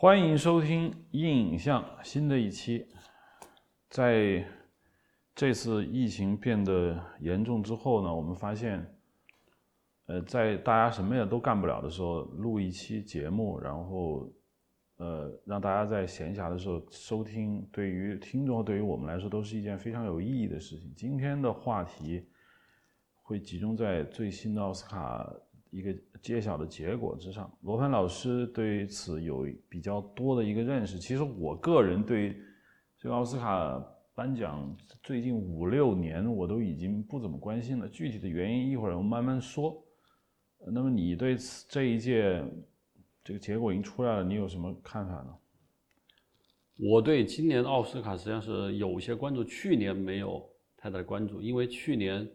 欢迎收听《硬影像》新的一期。在这次疫情变得严重之后呢，我们发现，呃，在大家什么也都干不了的时候，录一期节目，然后，呃，让大家在闲暇的时候收听，对于听众对于我们来说都是一件非常有意义的事情。今天的话题会集中在最新的奥斯卡。一个揭晓的结果之上，罗盘老师对此有比较多的一个认识。其实我个人对这个奥斯卡颁奖最近五六年我都已经不怎么关心了。具体的原因一会儿我们慢慢说。那么你对此这一届这个结果已经出来了，你有什么看法呢？我对今年的奥斯卡实际上是有些关注，去年没有太大的关注，因为去年。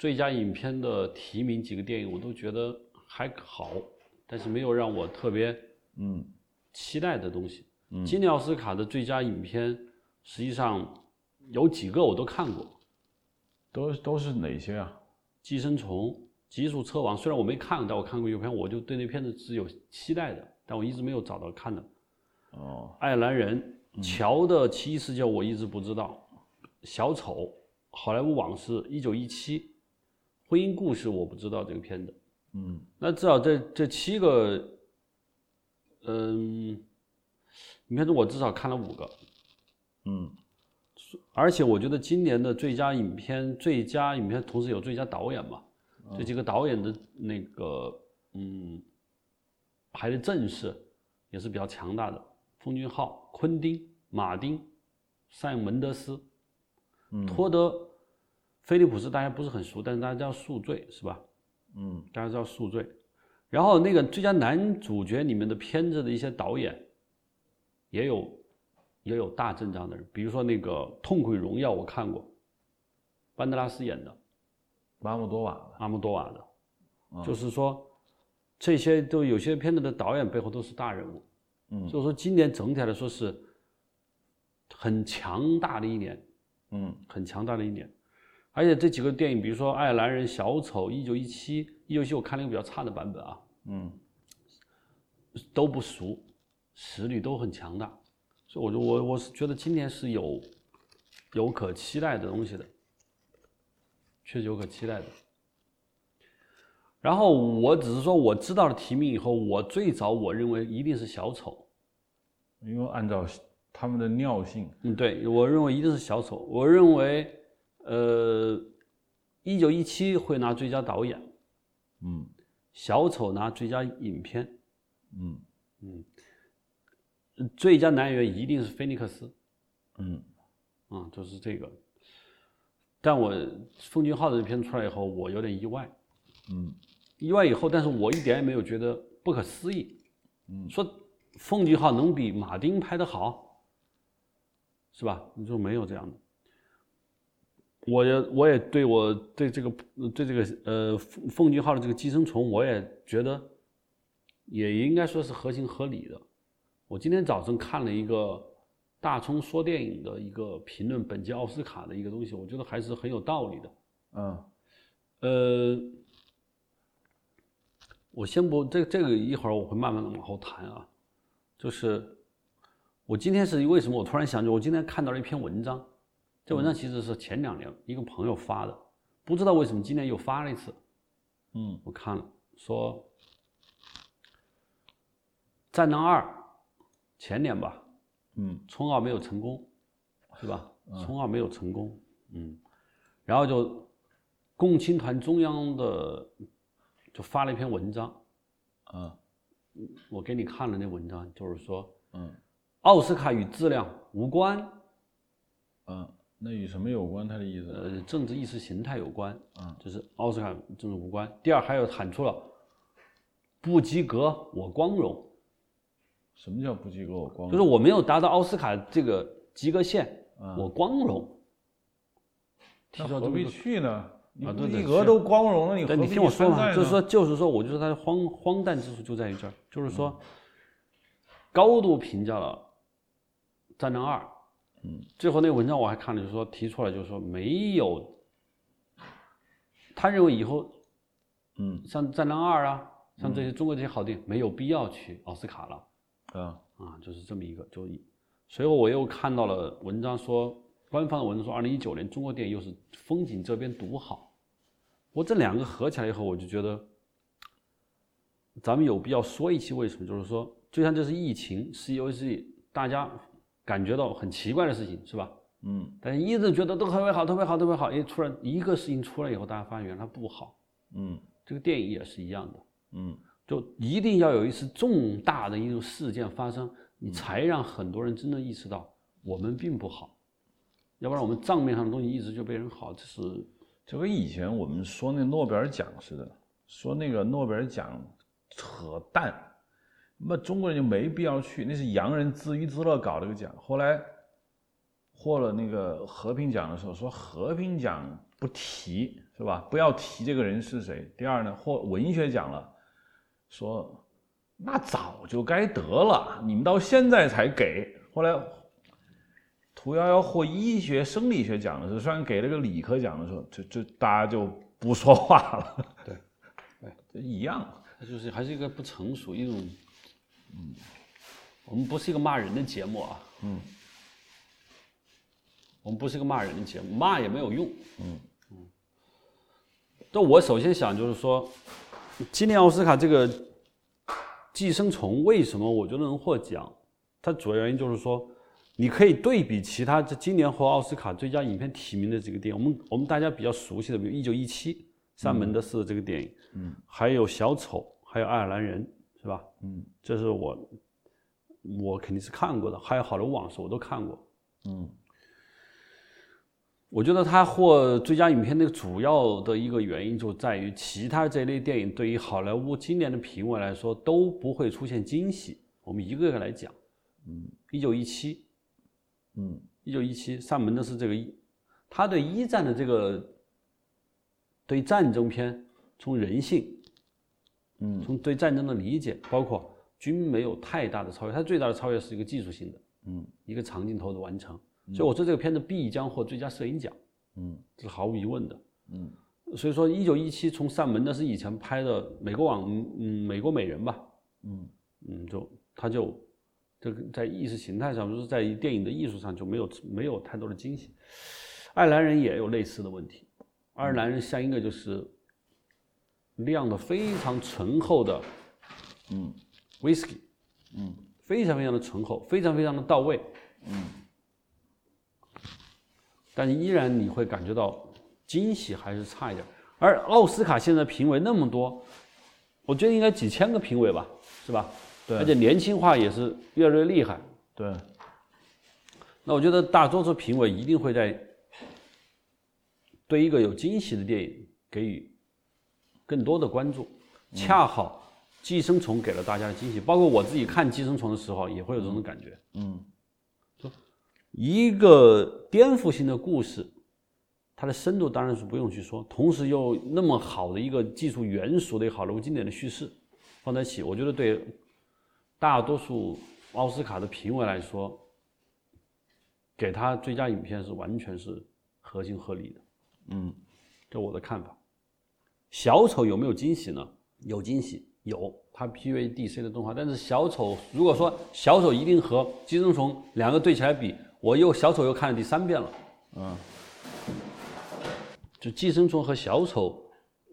最佳影片的提名几个电影我都觉得还好，但是没有让我特别嗯期待的东西。今年奥斯卡的最佳影片实际上有几个我都看过，都都是哪些啊？寄生虫、极速车王，虽然我没看，但我看过预告片，我就对那片子是有期待的，但我一直没有找到看的。哦，爱尔兰人、乔的奇异世界我一直不知道，小丑、好莱坞往事、一九一七。婚姻故事我不知道这个片子，嗯，那至少这这七个，嗯，影片中我至少看了五个，嗯，而且我觉得今年的最佳影片、最佳影片同时有最佳导演嘛，这几个导演的那个嗯，排的阵势也是比较强大的，奉俊昊、昆汀、马丁、塞门德斯、托德。菲利普斯大家不是很熟，但是大家叫宿醉是吧？嗯，大家知道宿醉。然后那个最佳男主角里面的片子的一些导演，也有也有大阵仗的人，比如说那个《痛苦与荣耀》，我看过，班德拉斯演的，阿姆多瓦，阿姆多瓦的，就是说这些都有些片子的导演背后都是大人物。嗯，所以说今年整体来说是很强大的一年，嗯，很强大的一年。而且这几个电影，比如说《爱尔兰人》《小丑》《一九一七》，《一九一七》我看了一个比较差的版本啊，嗯，都不俗，实力都很强大，所以我就我我是觉得今年是有有可期待的东西的，确实有可期待的。然后我只是说我知道了提名以后，我最早我认为一定是小丑，因为按照他们的尿性，嗯，对我认为一定是小丑，我认为。呃，一九一七会拿最佳导演，嗯，小丑拿最佳影片，嗯。嗯，最佳男演员一定是菲尼克斯，嗯，啊，就是这个。但我奉俊昊的这片出来以后，我有点意外，嗯，意外以后，但是我一点也没有觉得不可思议，嗯，说奉俊昊能比马丁拍的好，是吧？你说没有这样的。我也我也对我对这个对这个呃奉奉俊昊的这个寄生虫，我也觉得也应该说是合情合理的。我今天早晨看了一个大葱说电影的一个评论本届奥斯卡的一个东西，我觉得还是很有道理的。嗯，呃，我先不这这个一会儿我会慢慢的往后谈啊。就是我今天是为什么我突然想起，我今天看到了一篇文章。这文章其实是前两年一个朋友发的，不知道为什么今年又发了一次。嗯，我看了，说《战狼二》前年吧，嗯，冲二没有成功，是吧？冲二没有成功，嗯，然后就共青团中央的就发了一篇文章，啊，我给你看了那文章，就是说，嗯，奥斯卡与质量无关，嗯。那与什么有关？他的意思？呃，政治意识形态有关。嗯，就是奥斯卡政治无关。第二，还有喊出了不及格我光荣。什么叫不及格我光荣？就是我没有达到奥斯卡这个及格线，我光荣。那何必去呢？你不及格都光荣了，你何必你听我说嘛，就是说，就是说，我就说他的荒荒诞之处就在于这儿，就是说，高度评价了《战狼二》。嗯，最后那个文章我还看了，就是说提出来，就是说没有，他认为以后，嗯，像《战狼二》啊，像这些中国这些好电影没有必要去奥斯卡了，啊啊，就是这么一个，就随后我又看到了文章说，官方的文章说，二零一九年中国电影又是风景这边独好。我这两个合起来以后，我就觉得，咱们有必要说一期为什么？就是说，就像这次疫情，是由是大家感觉到很奇怪的事情，是吧？嗯，但是一直觉得都特别好，特别好，特别好。哎，突然一个事情出来以后，大家发现原来不好。嗯，这个电影也是一样的。嗯，就一定要有一次重大的一种事件发生，你才让很多人真正意识到我们并不好，要不然我们账面上的东西一直就被人好，这是就跟以前我们说那诺贝尔奖似的，说那个诺贝尔奖扯淡，那中国人就没必要去，那是洋人自娱自乐搞这个奖。后来获了那个和平奖的时候，说和平奖不提是吧？不要提这个人是谁。第二呢，获文学奖了。说，那早就该得了，你们到现在才给。后来，屠呦呦获医学生理学奖的时候，虽然给了个理科奖的时候，就就大家就不说话了。对，对，这一样，它就是还是一个不成熟一种。嗯，我们不是一个骂人的节目啊。嗯，我们不是一个骂人的节目，骂也没有用。嗯嗯。但我首先想就是说。今年奥斯卡这个《寄生虫》为什么我觉得能获奖？它主要原因就是说，你可以对比其他这今年获奥斯卡最佳影片提名的这个电影，我们我们大家比较熟悉的，比如《一九一七》三门德斯的这个电影，嗯，还有《小丑》，还有《爱尔兰人》，是吧？嗯，这是我我肯定是看过的，还有《好莱坞往事》，我都看过，嗯。我觉得他获最佳影片那个主要的一个原因就在于，其他这类电影对于好莱坞今年的评委来说都不会出现惊喜。我们一个个来讲，嗯，一九一七，嗯，一九一七，上门的是这个一，他对一战的这个对战争片，从人性，嗯，从对战争的理解，包括均没有太大的超越，它最大的超越是一个技术性的，嗯，一个长镜头的完成。所以我说这个片子必将获最佳摄影奖，嗯，这是毫无疑问的，嗯。所以说，一九一七从上门那是以前拍的美国网，嗯，美国美人吧，嗯。嗯，就他就这个在意识形态上，就是在电影的艺术上就没有没有太多的惊喜。爱尔兰人也有类似的问题，爱尔兰人像一个就是酿的非常醇厚的，嗯，whisky，嗯，非常非常的醇厚，非常非常的到位，嗯。但依然你会感觉到惊喜还是差一点。而奥斯卡现在评委那么多，我觉得应该几千个评委吧，是吧？对。而且年轻化也是越来越厉害。对。那我觉得大多数评委一定会在对一个有惊喜的电影给予更多的关注。恰好《寄生虫》给了大家的惊喜，包括我自己看《寄生虫》的时候也会有这种感觉。嗯。一个颠覆性的故事，它的深度当然是不用去说，同时又那么好的一个技术元素的好莱坞经典的叙事放在一起，我觉得对大多数奥斯卡的评委来说，给他最佳影片是完全是合情合理的。嗯，这我的看法。小丑有没有惊喜呢？有惊喜，有。它 PVDC 的动画，但是小丑如果说小丑一定和寄生虫两个对起来比。我又小丑又看了第三遍了，嗯，就寄生虫和小丑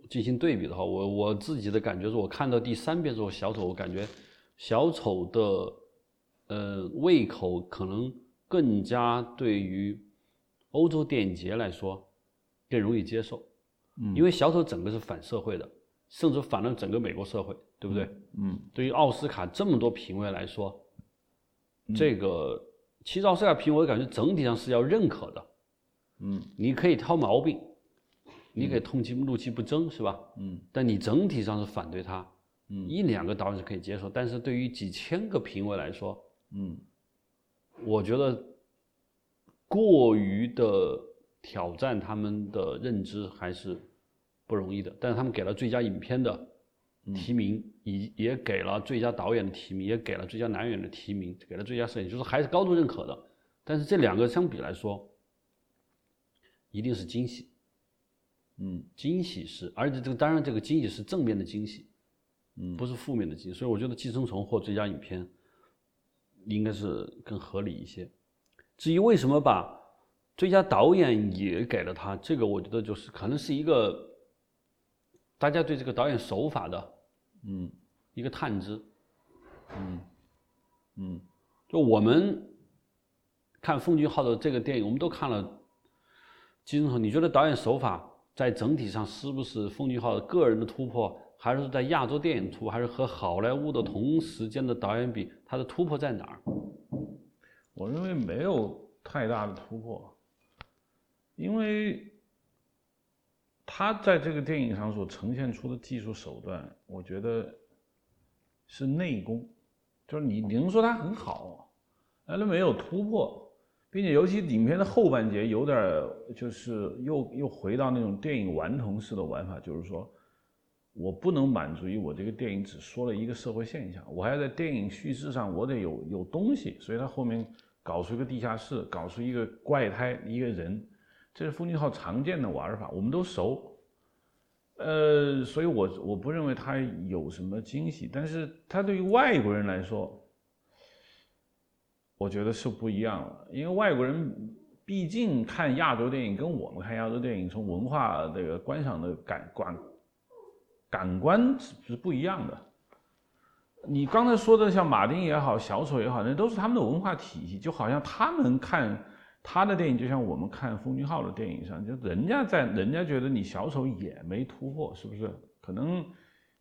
进行对比的话，我我自己的感觉是我看到第三遍之后，小丑我感觉小丑的呃胃口可能更加对于欧洲电影节来说更容易接受，嗯，因为小丑整个是反社会的，甚至反了整个美国社会，对不对？嗯，对于奥斯卡这么多评委来说，这个。其实奥斯卡评委感觉整体上是要认可的，嗯，你可以挑毛病，你可以痛击怒其不争，是吧？嗯，但你整体上是反对他，嗯，一两个导演是可以接受，但是对于几千个评委来说，嗯，我觉得过于的挑战他们的认知还是不容易的。但是他们给了最佳影片的提名。也也给了最佳导演的提名，也给了最佳男演员的提名，给了最佳摄影，就是还是高度认可的。但是这两个相比来说，一定是惊喜。嗯，惊喜是，而且这个当然这个惊喜是正面的惊喜，嗯，不是负面的惊喜。所以我觉得《寄生虫》获最佳影片，应该是更合理一些。至于为什么把最佳导演也给了他，这个我觉得就是可能是一个大家对这个导演手法的，嗯，一个探知，嗯，嗯，就我们看奉俊昊的这个电影，我们都看了《寄生虫》，你觉得导演手法在整体上是不是奉俊昊个人的突破？还是在亚洲电影突破，还是和好莱坞的同时间的导演比，他的突破在哪儿？我认为没有太大的突破，因为他在这个电影上所呈现出的技术手段，我觉得是内功，就是你你能说他很好，但是没有突破，并且尤其影片的后半截有点就是又又回到那种电影顽童式的玩法，就是说。我不能满足于我这个电影只说了一个社会现象，我还要在电影叙事上我得有有东西，所以他后面搞出一个地下室，搞出一个怪胎一个人，这是风俊昊常见的玩法，我们都熟。呃，所以我我不认为他有什么惊喜，但是他对于外国人来说，我觉得是不一样的，因为外国人毕竟看亚洲电影跟我们看亚洲电影从文化这个观赏的感官。感官是不一样的。你刚才说的像马丁也好，小丑也好，那都是他们的文化体系，就好像他们看他的电影，就像我们看奉俊浩的电影上，就人家在人家觉得你小丑也没突破，是不是？可能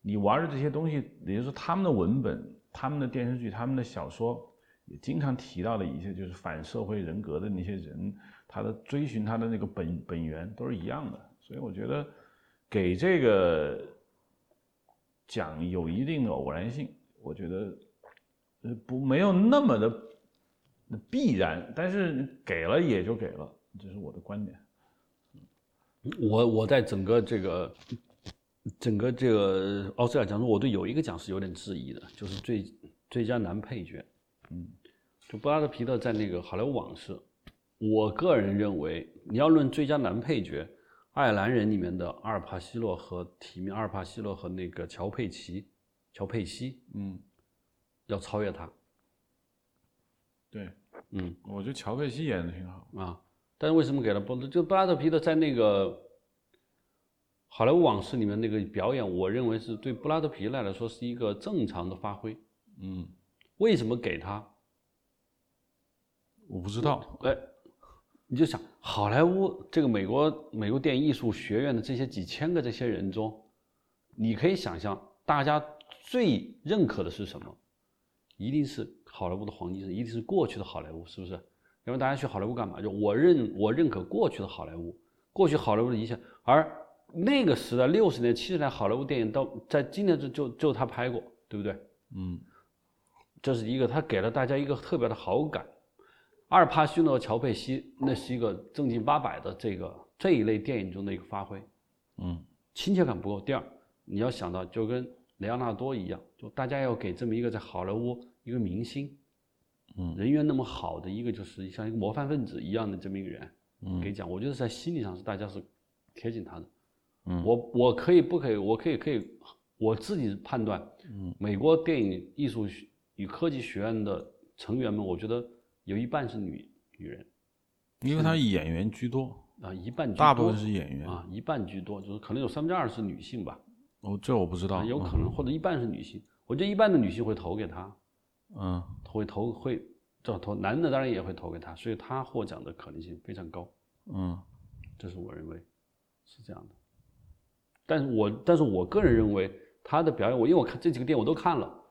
你玩的这些东西，也就是他们的文本、他们的电视剧、他们的小说，也经常提到的一些就是反社会人格的那些人，他的追寻他的那个本本源都是一样的。所以我觉得给这个。讲有一定的偶然性，我觉得，呃，不没有那么的必然，但是给了也就给了，这是我的观点。我我在整个这个整个这个奥斯卡奖中，我对有一个奖是有点质疑的，就是最最佳男配角。嗯，就布拉德皮特在那个《好莱坞往事》，我个人认为，你要论最佳男配角。爱尔兰人里面的阿尔帕西诺和提名阿尔帕西诺和那个乔佩奇，乔佩西，嗯，要超越他。对，嗯，我觉得乔佩西演的挺好啊。但是为什么给了布？就布拉德皮特在那个《好莱坞往事》里面那个表演，我认为是对布拉德皮特来说是一个正常的发挥。嗯，为什么给他？我不知道。哎。你就想好莱坞这个美国美国电影艺术学院的这些几千个这些人中，你可以想象，大家最认可的是什么？一定是好莱坞的黄金时代，一定是过去的好莱坞，是不是？因为大家去好莱坞干嘛？就我认我认可过去的好莱坞，过去好莱坞的一切。而那个时代六十年七十年好莱坞电影到在今年就就就他拍过，对不对？嗯，这是一个他给了大家一个特别的好感。阿尔帕西诺、乔佩西，那是一个正经八百的这个这一类电影中的一个发挥，嗯，亲切感不够。第二，你要想到就跟雷昂纳多一样，就大家要给这么一个在好莱坞一个明星，嗯，人缘那么好的一个就是像一个模范分子一样的这么一个人，嗯，给讲，我觉得在心理上是大家是贴近他的，嗯，我我可以不可以？我可以可以，我自己判断，嗯，美国电影艺术与科技学院的成员们，我觉得。有一半是女女人，因为她演员居多啊，一半大部分是演员啊，一半居多，就是可能有三分之二是女性吧。哦，这我不知道，有可能或者一半是女性。我觉得一半的女性会投给他，嗯，会投会这投男的当然也会投给他，所以他获奖的可能性非常高。嗯，这是我认为是这样的。但是我但是我个人认为他的表演，我因为我看这几个电影我都看了，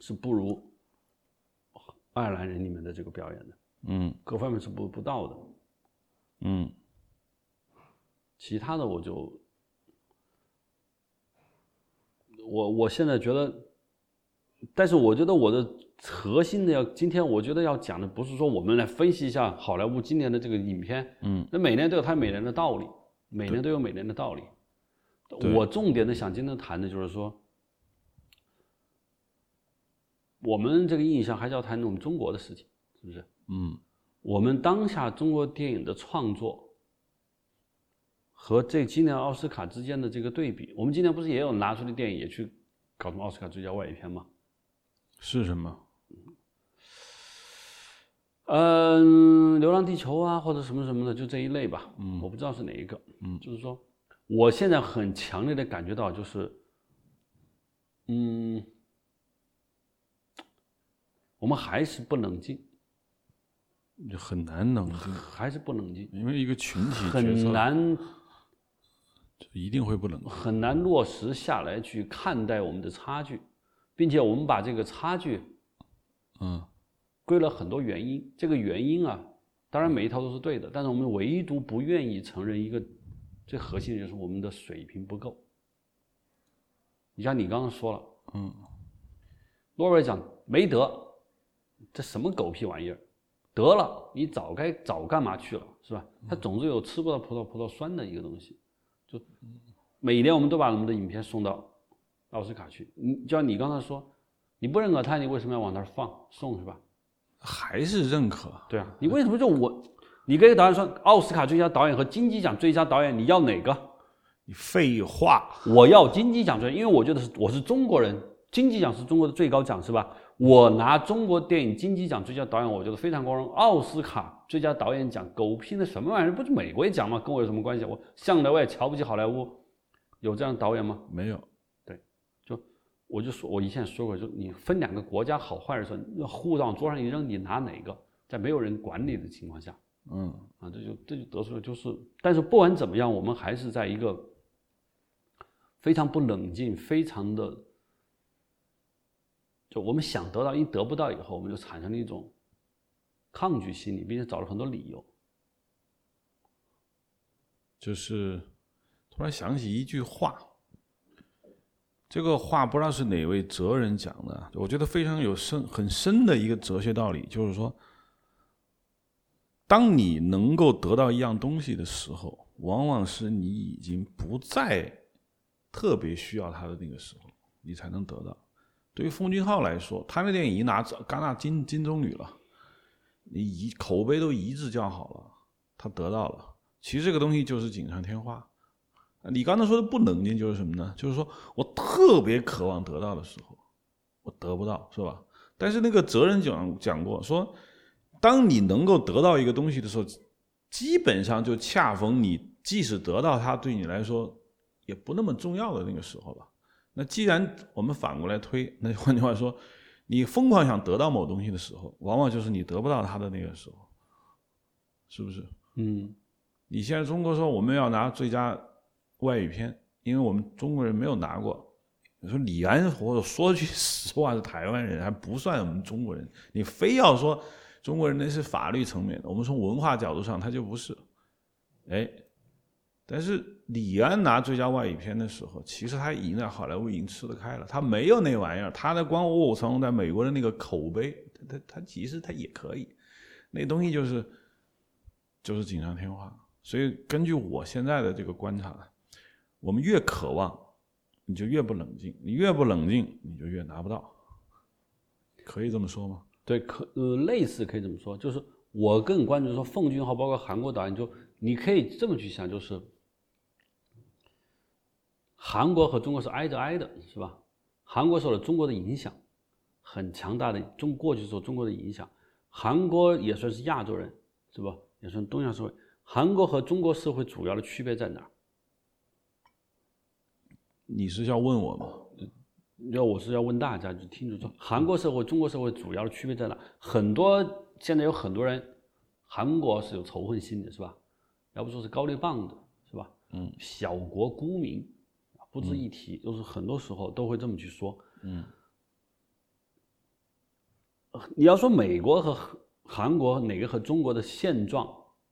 是不如。爱尔兰人里面的这个表演的，嗯，各方面是不不到的，嗯，其他的我就，我我现在觉得，但是我觉得我的核心的要今天我觉得要讲的不是说我们来分析一下好莱坞今年的这个影片，嗯，那每年都有它每年的道理，每年都有每年的道理，我重点的想今天谈的就是说。我们这个印象还是要谈我们中国的事情，是不是？嗯，我们当下中国电影的创作和这今年奥斯卡之间的这个对比，我们今年不是也有拿出的电影也去搞什么奥斯卡最佳外语片吗？是什么？嗯，《流浪地球》啊，或者什么什么的，就这一类吧。嗯，我不知道是哪一个。嗯，就是说，我现在很强烈的感觉到，就是，嗯，我们还是不冷静，就很难冷静，还是不冷静，因为一个群体很难，就一定会不冷静，很难落实下来去看待我们的差距，并且我们把这个差距，嗯。归了很多原因，这个原因啊，当然每一套都是对的，但是我们唯独不愿意承认一个最核心的就是我们的水平不够。你像你刚刚说了，嗯，诺贝尔奖没得，这什么狗屁玩意儿？得了，你早该早干嘛去了，是吧？他总是有吃不到葡萄葡萄酸的一个东西，就每年我们都把我们的影片送到奥斯卡去，你就像你刚才说，你不认可他，你为什么要往那儿放送，是吧？还是认可？对啊，你为什么就我？你跟一个导演说奥斯卡最佳导演和金鸡奖最佳导演，你要哪个？你废话，我要金鸡奖最，因为我觉得是我是中国人，金鸡奖是中国的最高奖，是吧？我拿中国电影金鸡奖最佳导演，我觉得非常光荣。奥斯卡最佳导演奖，狗屁的什么玩意儿？不是美国奖吗？跟我有什么关系？我向来我也瞧不起好莱坞，有这样的导演吗？没有。我就说，我以前说过，就你分两个国家好坏的时候，护照往桌上一扔，你拿哪个？在没有人管你的情况下，嗯，啊，这就这就得出了就是，但是不管怎么样，我们还是在一个非常不冷静、非常的，就我们想得到，一得不到以后，我们就产生了一种抗拒心理，并且找了很多理由。就是突然想起一句话。这个话不知道是哪位哲人讲的，我觉得非常有深很深的一个哲学道理，就是说，当你能够得到一样东西的时候，往往是你已经不再特别需要它的那个时候，你才能得到。对于奉俊浩来说，他那电影已经拿戛纳金金棕榈了，你一口碑都一致叫好了，他得到了。其实这个东西就是锦上添花。你刚才说的不冷静就是什么呢？就是说我特别渴望得到的时候，我得不到，是吧？但是那个责任讲讲过，说当你能够得到一个东西的时候，基本上就恰逢你即使得到它，对你来说也不那么重要的那个时候吧。那既然我们反过来推，那换句话说，你疯狂想得到某东西的时候，往往就是你得不到它的那个时候，是不是？嗯。你现在中国说我们要拿最佳。外语片，因为我们中国人没有拿过。你说李安，或者说句实话是台湾人，还不算我们中国人。你非要说中国人那是法律层面的，我们从文化角度上他就不是。哎，但是李安拿最佳外语片的时候，其实他已经在好莱坞已经吃得开了，他没有那玩意儿。他的光卧虎藏龙在美国的那个口碑，他他他其实他也可以，那东西就是就是锦上添花。所以根据我现在的这个观察。我们越渴望，你就越不冷静；你越不冷静，你就越拿不到。可以这么说吗？对，可呃，类似可以这么说。就是我更关注说，奉俊昊包括韩国导演，就你可以这么去想，就是韩国和中国是挨着挨的，是吧？韩国受了中国的影响很强大的，中过去受中国的影响，韩国也算是亚洲人，是吧？也算东亚社会。韩国和中国社会主要的区别在哪儿？你是要问我吗？要我是要问大家，就听着说，韩国社会、中国社会主要的区别在哪？很多现在有很多人，韩国是有仇恨心的，是吧？要不说是高丽棒的，是吧？嗯，小国孤民，不值一提，就是很多时候都会这么去说。嗯，你要说美国和韩国哪个和中国的现状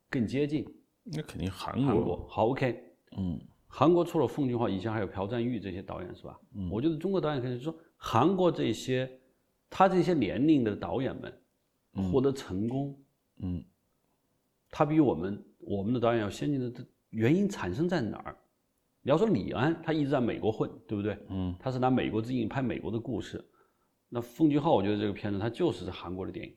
更接近？那肯定韩国。韩国好，OK。嗯。韩国除了奉俊昊，以前还有朴赞玉这些导演是吧？嗯，我觉得中国导演可以说，韩国这些，他这些年龄的导演们获得成功，嗯，他比我们我们的导演要先进的原因产生在哪儿？你要说李安，他一直在美国混，对不对？嗯，他是拿美国之影拍美国的故事。那奉俊昊，我觉得这个片子他就是在韩国的电影，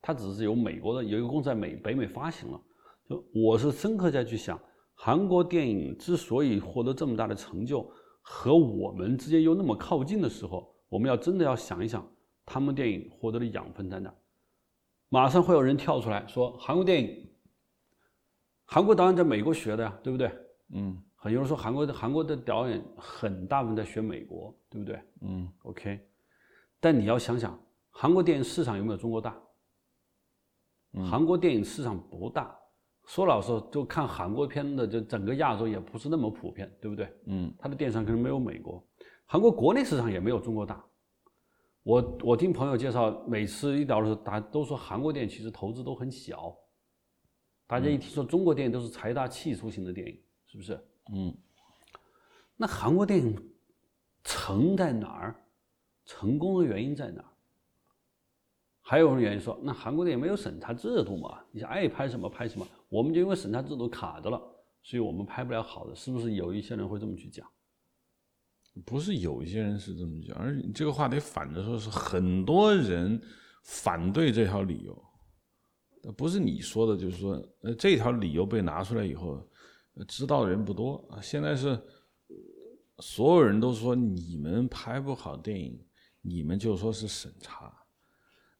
他只是由美国的有一个公司在美北美发行了。就我是深刻在去想。韩国电影之所以获得这么大的成就，和我们之间又那么靠近的时候，我们要真的要想一想，他们电影获得的养分在哪？马上会有人跳出来说韩国电影，韩国导演在美国学的呀，对不对？嗯。很多人说韩国的韩国的导演很大部分在学美国，对不对？嗯。OK，但你要想想，韩国电影市场有没有中国大？韩国电影市场不大。说老实话，就看韩国片的，就整个亚洲也不是那么普遍，对不对？嗯。它的电商可能没有美国，韩国国内市场也没有中国大。我我听朋友介绍，每次一聊的时候，大家都说韩国电影其实投资都很小。大家一听说中国电影都是财大气粗型的电影，是不是？嗯，那韩国电影成在哪儿？成功的原因在哪儿？还有人原因说，那韩国电影没有审查制度嘛？你爱拍什么拍什么，我们就因为审查制度卡着了，所以我们拍不了好的，是不是？有一些人会这么去讲？不是有一些人是这么讲，而这个话得反着说，是很多人反对这条理由。不是你说的，就是说，呃，这条理由被拿出来以后。知道的人不多啊，现在是所有人都说你们拍不好电影，你们就说是审查。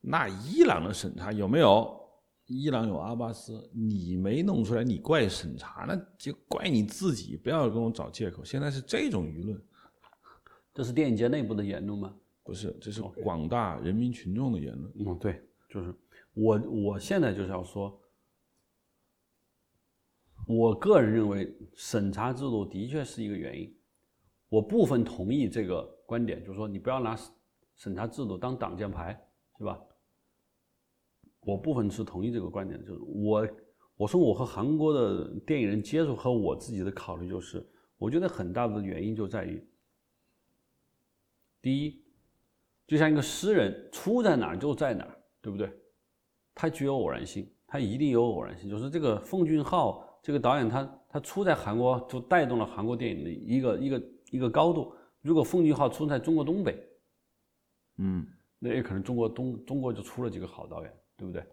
那伊朗的审查有没有？伊朗有阿巴斯，你没弄出来，你怪审查，那就怪你自己，不要跟我找借口。现在是这种舆论，这是电影节内部的言论吗？不是，这是广大人民群众的言论。嗯，对，就是我，我现在就是要说。我个人认为，审查制度的确是一个原因。我部分同意这个观点，就是说，你不要拿审查制度当挡箭牌，是吧？我部分是同意这个观点，就是我，我说我和韩国的电影人接触和我自己的考虑，就是我觉得很大的原因就在于，第一，就像一个诗人出在哪儿就在哪儿，对不对？他具有偶然性，他一定有偶然性，就是这个奉俊昊。这个导演他他出在韩国就带动了韩国电影的一个一个一个高度。如果奉俊昊出在中国东北，嗯，那也可能中国东中国就出了几个好导演，对不对？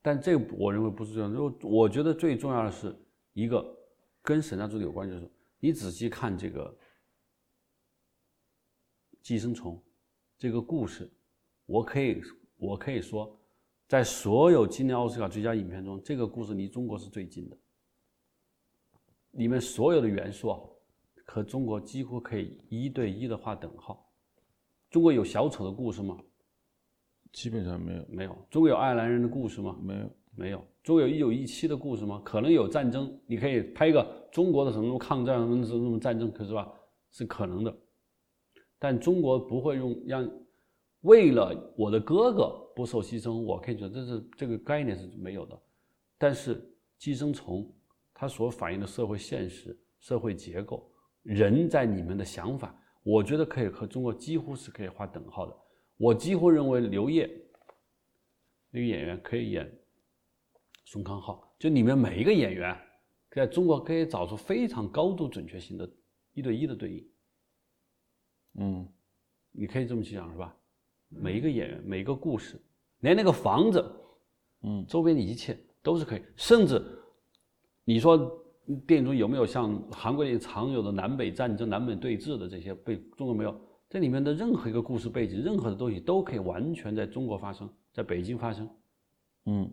但这我认为不是这样。就我觉得最重要的是一个跟审查助理有关，就是你仔细看这个《寄生虫》这个故事，我可以我可以说，在所有今年奥斯卡最佳影片中，这个故事离中国是最近的。里面所有的元素啊，和中国几乎可以一对一的划等号。中国有小丑的故事吗？基本上没有。没有。中国有爱尔兰人的故事吗？没有。没有。中国有一九一七的故事吗？可能有战争，你可以拍一个中国的什么抗战什么什么战争，可是吧，是可能的。但中国不会用让为了我的哥哥不受牺牲，我可以觉得这是这个概念是没有的。但是寄生虫。它所反映的社会现实、社会结构、人在你们的想法，我觉得可以和中国几乎是可以划等号的。我几乎认为刘烨那个演员可以演宋康昊，就里面每一个演员，在中国可以找出非常高度准确性的一对一的对应。嗯，你可以这么去想，是吧？每一个演员、每一个故事，连那个房子，嗯，周边的一切都是可以，甚至。你说电影中有没有像韩国电影常有的南北战争、南北对峙的这些被中国没有？这里面的任何一个故事背景、任何的东西都可以完全在中国发生，在北京发生。嗯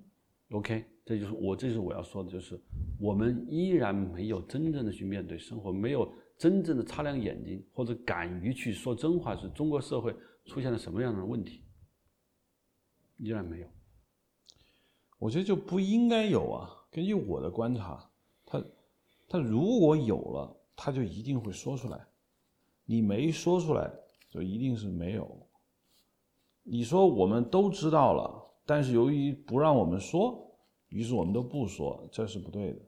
，OK，这就是我，这就是我要说的，就是我们依然没有真正的去面对生活，没有真正的擦亮眼睛，或者敢于去说真话，是中国社会出现了什么样的问题？依然没有。我觉得就不应该有啊。根据我的观察，他他如果有了，他就一定会说出来。你没说出来，就一定是没有。你说我们都知道了，但是由于不让我们说，于是我们都不说，这是不对的。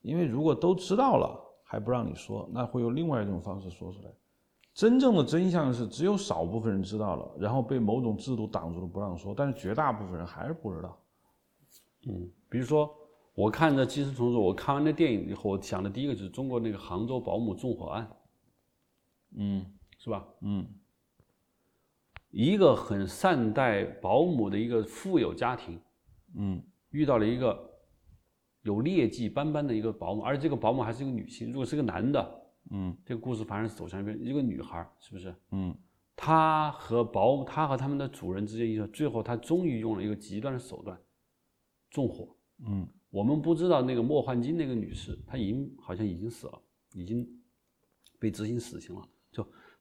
因为如果都知道了还不让你说，那会有另外一种方式说出来。真正的真相是，只有少部分人知道了，然后被某种制度挡住了不让说，但是绝大部分人还是不知道。嗯，比如说。我看着《寄生虫》时，我看完那电影以后，我想的第一个就是中国那个杭州保姆纵火案，嗯，是吧？嗯，一个很善待保姆的一个富有家庭，嗯，遇到了一个有劣迹斑斑的一个保姆，而且这个保姆还是一个女性。如果是个男的，嗯，这个故事反而走向一边，一个女孩，是不是？嗯，他和保他和他们的主人之间，一个最后他终于用了一个极端的手段，纵火。嗯，我们不知道那个莫焕晶那个女士，她已经好像已经死了，已经被执行死刑了。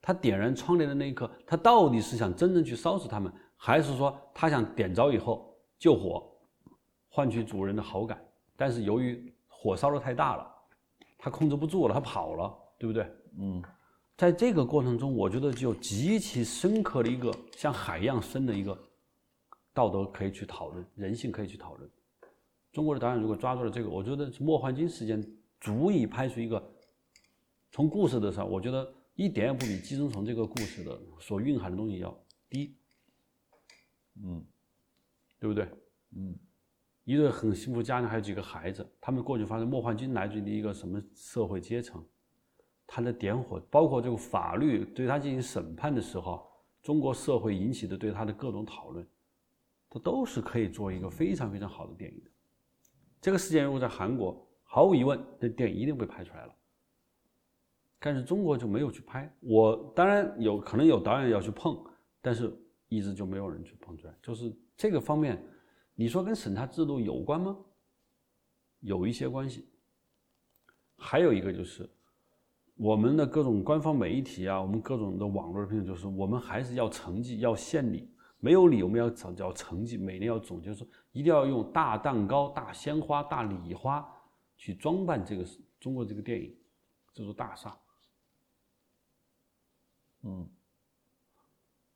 就她点燃窗帘的那一刻，他到底是想真正去烧死他们，还是说他想点着以后救火，换取主人的好感？但是由于火烧的太大了，他控制不住了，他跑了，对不对？嗯。在这个过程中，我觉得就极其深刻的一个像海一样深的一个道德可以去讨论，人性可以去讨论。中国的导演如果抓住了这个，我觉得莫焕晶事件足以拍出一个从故事的上，我觉得一点也不比《寄生虫》这个故事的所蕴含的东西要低。嗯，对不对？嗯，一对很幸福家庭，还有几个孩子，他们过去发现莫焕晶来自于一个什么社会阶层？他的点火，包括这个法律对他进行审判的时候，中国社会引起的对他的各种讨论，他都是可以做一个非常非常好的电影的。这个事件如果在韩国，毫无疑问，这电影一定被拍出来了。但是中国就没有去拍。我当然有可能有导演要去碰，但是一直就没有人去碰出来。就是这个方面，你说跟审查制度有关吗？有一些关系。还有一个就是。我们的各种官方媒体啊，我们各种的网络评论，就是我们还是要成绩，要献礼，没有礼，我们要找找成绩，每年要总结说，一定要用大蛋糕、大鲜花、大礼花去装扮这个中国这个电影这座大厦。嗯，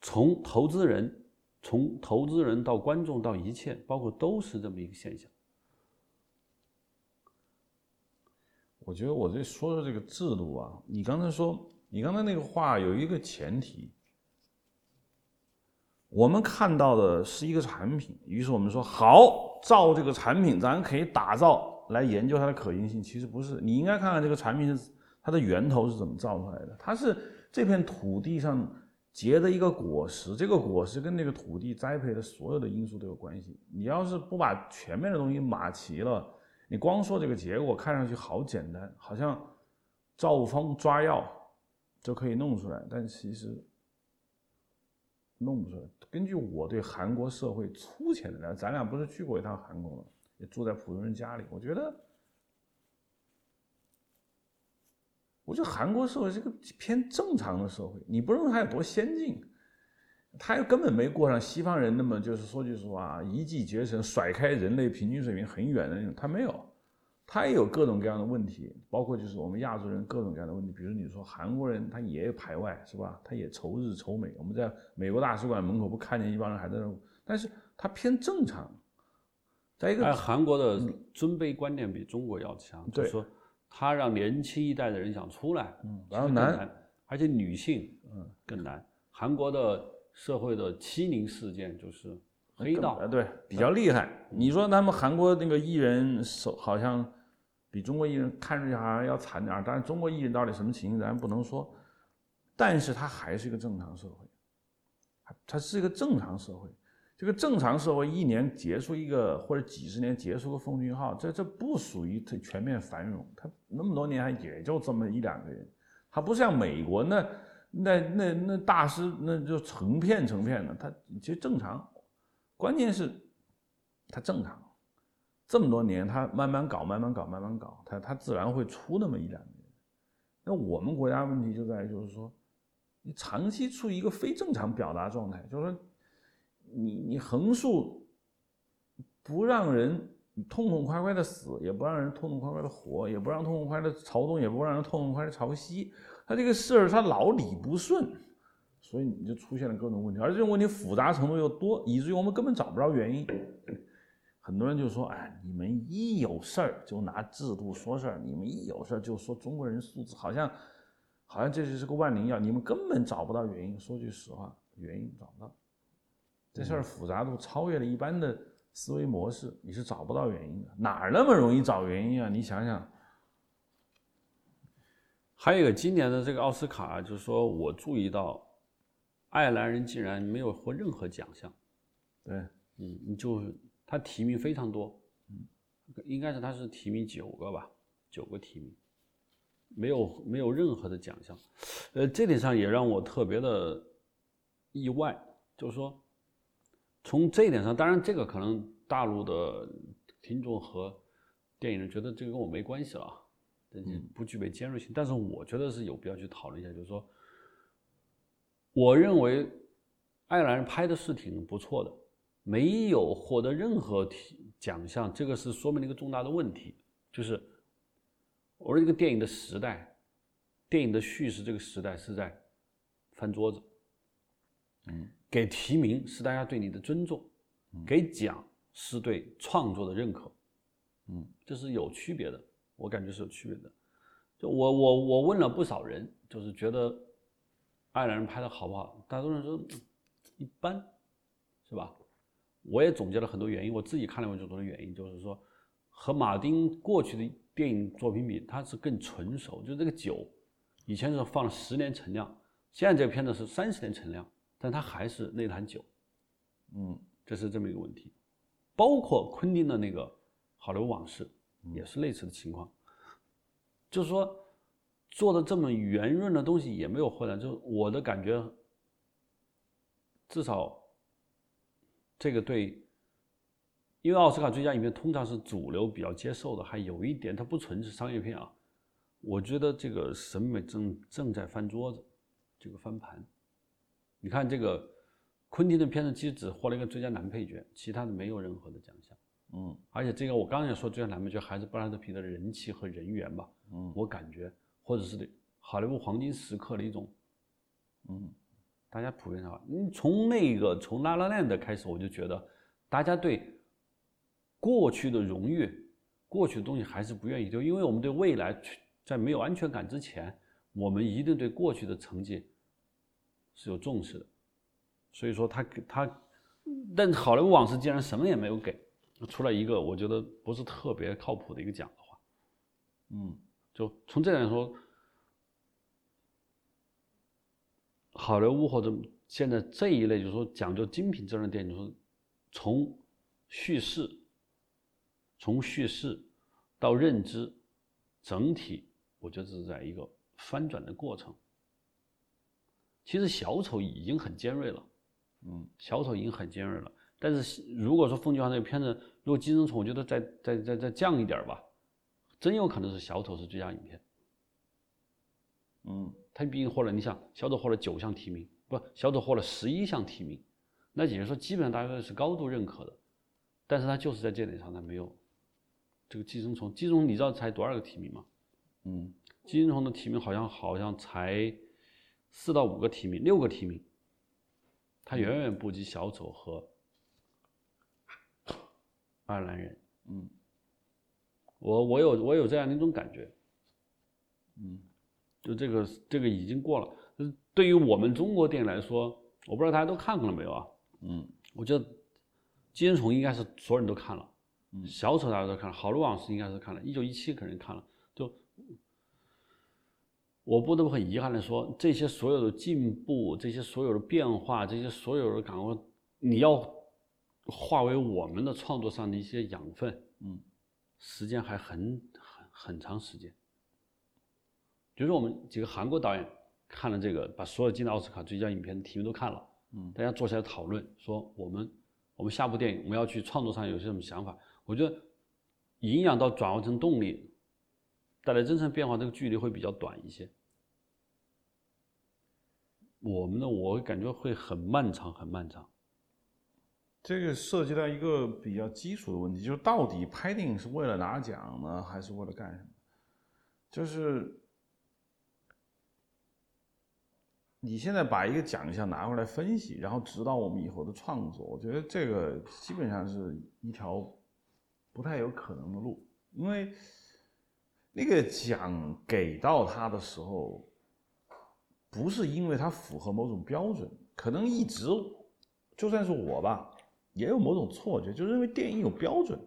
从投资人，从投资人到观众到一切，包括都是这么一个现象。我觉得我这说说这个制度啊，你刚才说，你刚才那个话有一个前提，我们看到的是一个产品，于是我们说好，造这个产品，咱可以打造来研究它的可行性。其实不是，你应该看看这个产品是它的源头是怎么造出来的。它是这片土地上结的一个果实，这个果实跟那个土地栽培的所有的因素都有关系。你要是不把全面的东西码齐了。你光说这个结果看上去好简单，好像照方抓药就可以弄出来，但其实弄不出来。根据我对韩国社会粗浅的了解，咱俩不是去过一趟韩国吗？也住在普通人家里，我觉得，我觉得韩国社会是个偏正常的社会。你不认为它有多先进？它又根本没过上西方人那么就是说句实话，一骑绝尘，甩开人类平均水平很远的那种。它没有，它也有各种各样的问题，包括就是我们亚洲人各种各样的问题。比如你说韩国人，他也有排外，是吧？他也仇日仇美。我们在美国大使馆门口不看见一帮人还在那，但是他偏正常。再一个，韩国的尊卑观念比中国要强，就是说他让年轻一代的人想出来，嗯，然后难，而且女性，嗯，更难。韩国的。社会的欺凌事件就是黑道，对，比较厉害。你说他们韩国那个艺人，手好像比中国艺人看上去好像要惨点儿。但是中国艺人到底什么情形，咱不能说。但是他还是一个正常社会，它是一个正常社会。这个正常社会一年结束一个，或者几十年结束个风俊号，这这不属于它全面繁荣。它那么多年还也就这么一两个人，它不像美国那。那那那大师那就成片成片的，他其实正常，关键是，他正常，这么多年他慢慢搞慢慢搞慢慢搞，他他自然会出那么一两个人。那我们国家问题就在于就是说，你长期处于一个非正常表达状态，就是说，你你横竖不让人痛痛快快的死，也不让人痛痛快快的活，也不让痛痛快快的朝东，也不让人痛痛快快的朝西。他这个事儿他老理不顺，所以你就出现了各种问题，而这种问题复杂程度又多，以至于我们根本找不着原因。很多人就说：“哎，你们一有事儿就拿制度说事儿，你们一有事儿就说中国人素质好像，好像这就是个万灵药，你们根本找不到原因。说句实话，原因找不到。这事儿复杂度超越了一般的思维模式，你是找不到原因的。哪儿那么容易找原因啊？你想想。”还有一个今年的这个奥斯卡，就是说我注意到，爱尔兰人竟然没有获任何奖项。对，嗯，你就他提名非常多，嗯，应该是他是提名九个吧，九个提名，没有没有任何的奖项，呃，这点上也让我特别的意外，就是说，从这一点上，当然这个可能大陆的听众和电影人觉得这个跟我没关系了，不具备尖锐性。但是我觉得是有必要去讨论一下，就是说，我认为爱尔兰人拍的是挺不错的，没有获得任何提奖项，这个是说明了一个重大的问题，就是我说这个电影的时代。电影的叙事这个时代是在翻桌子，嗯，给提名是大家对你的尊重，给奖是对创作的认可，嗯，这是有区别的，我感觉是有区别的。就我我我问了不少人，就是觉得爱尔兰人拍的好不好？大多数人说一般，是吧？我也总结了很多原因，我自己看了很多的原因，就是说和马丁过去的电影作品比，他是更纯熟，就这个酒。以前是放了十年陈酿，现在这个片子是三十年陈酿，但它还是那坛酒，嗯，这是这么一个问题。包括昆汀的那个《好莱坞往事》也是类似的情况，就是说做的这么圆润的东西也没有获得，就我的感觉，至少这个对，因为奥斯卡最佳影片通常是主流比较接受的，还有一点它不纯是商业片啊。我觉得这个审美正正在翻桌子，这个翻盘。你看这个昆汀的片子，其实只获了一个最佳男配角，其他的没有任何的奖项。嗯，而且这个我刚才也说，最佳男配角还是布拉德皮特的人气和人缘吧。嗯，我感觉或者是好莱坞黄金时刻的一种，嗯，大家普遍的话，你从那个从拉拉链的开始，我就觉得大家对过去的荣誉、过去的东西还是不愿意丢，因为我们对未来。在没有安全感之前，我们一定对过去的成绩是有重视的。所以说，他给他，但好莱坞往事竟然什么也没有给，出来一个我觉得不是特别靠谱的一个奖的话，嗯，就从这点来说，好莱坞或者现在这一类就是说讲究精品质量电影，就是从叙事，从叙事到认知，整体。我觉得是在一个翻转的过程。其实小丑已经很尖锐了，嗯，小丑已经很尖锐了。但是如果说奉俊昊这个片子，如果寄生虫，我觉得再再再再降一点吧，真有可能是小丑是最佳影片。嗯，他毕竟获了，你想小丑获了九项提名，不，小丑获了十一项提名，那也就是说基本上大家是高度认可的。但是他就是在这点上他没有这个寄生虫，寄生虫你知道才多少个提名吗？嗯，寄生虫的提名好像好像才四到五个提名，六个提名，他远远不及小丑和爱尔兰人。嗯，我我有我有这样的一种感觉。嗯，就这个这个已经过了。就是对于我们中国电影来说，我不知道大家都看过了没有啊？嗯，我觉得寄生虫应该是所有人都看了。嗯，小丑大家都看了，好的往事应该是看了，一九一七肯定看了。我不得不很遗憾的说，这些所有的进步，这些所有的变化，这些所有的感悟，你要化为我们的创作上的一些养分，嗯，时间还很很很长时间。比如说，我们几个韩国导演看了这个，把所有进奥斯卡最佳影片的提名都看了，嗯，大家坐下来讨论，说我们我们下部电影我们要去创作上有些什么想法？我觉得营养到转化成动力。带来真正变化，这个距离会比较短一些。我们呢，我感觉会很漫长，很漫长。这个涉及到一个比较基础的问题，就是到底拍电影是为了拿奖呢，还是为了干什么？就是你现在把一个奖项拿过来分析，然后指导我们以后的创作，我觉得这个基本上是一条不太有可能的路，因为。那个奖给到他的时候，不是因为他符合某种标准，可能一直，就算是我吧，也有某种错觉，就认为电影有标准，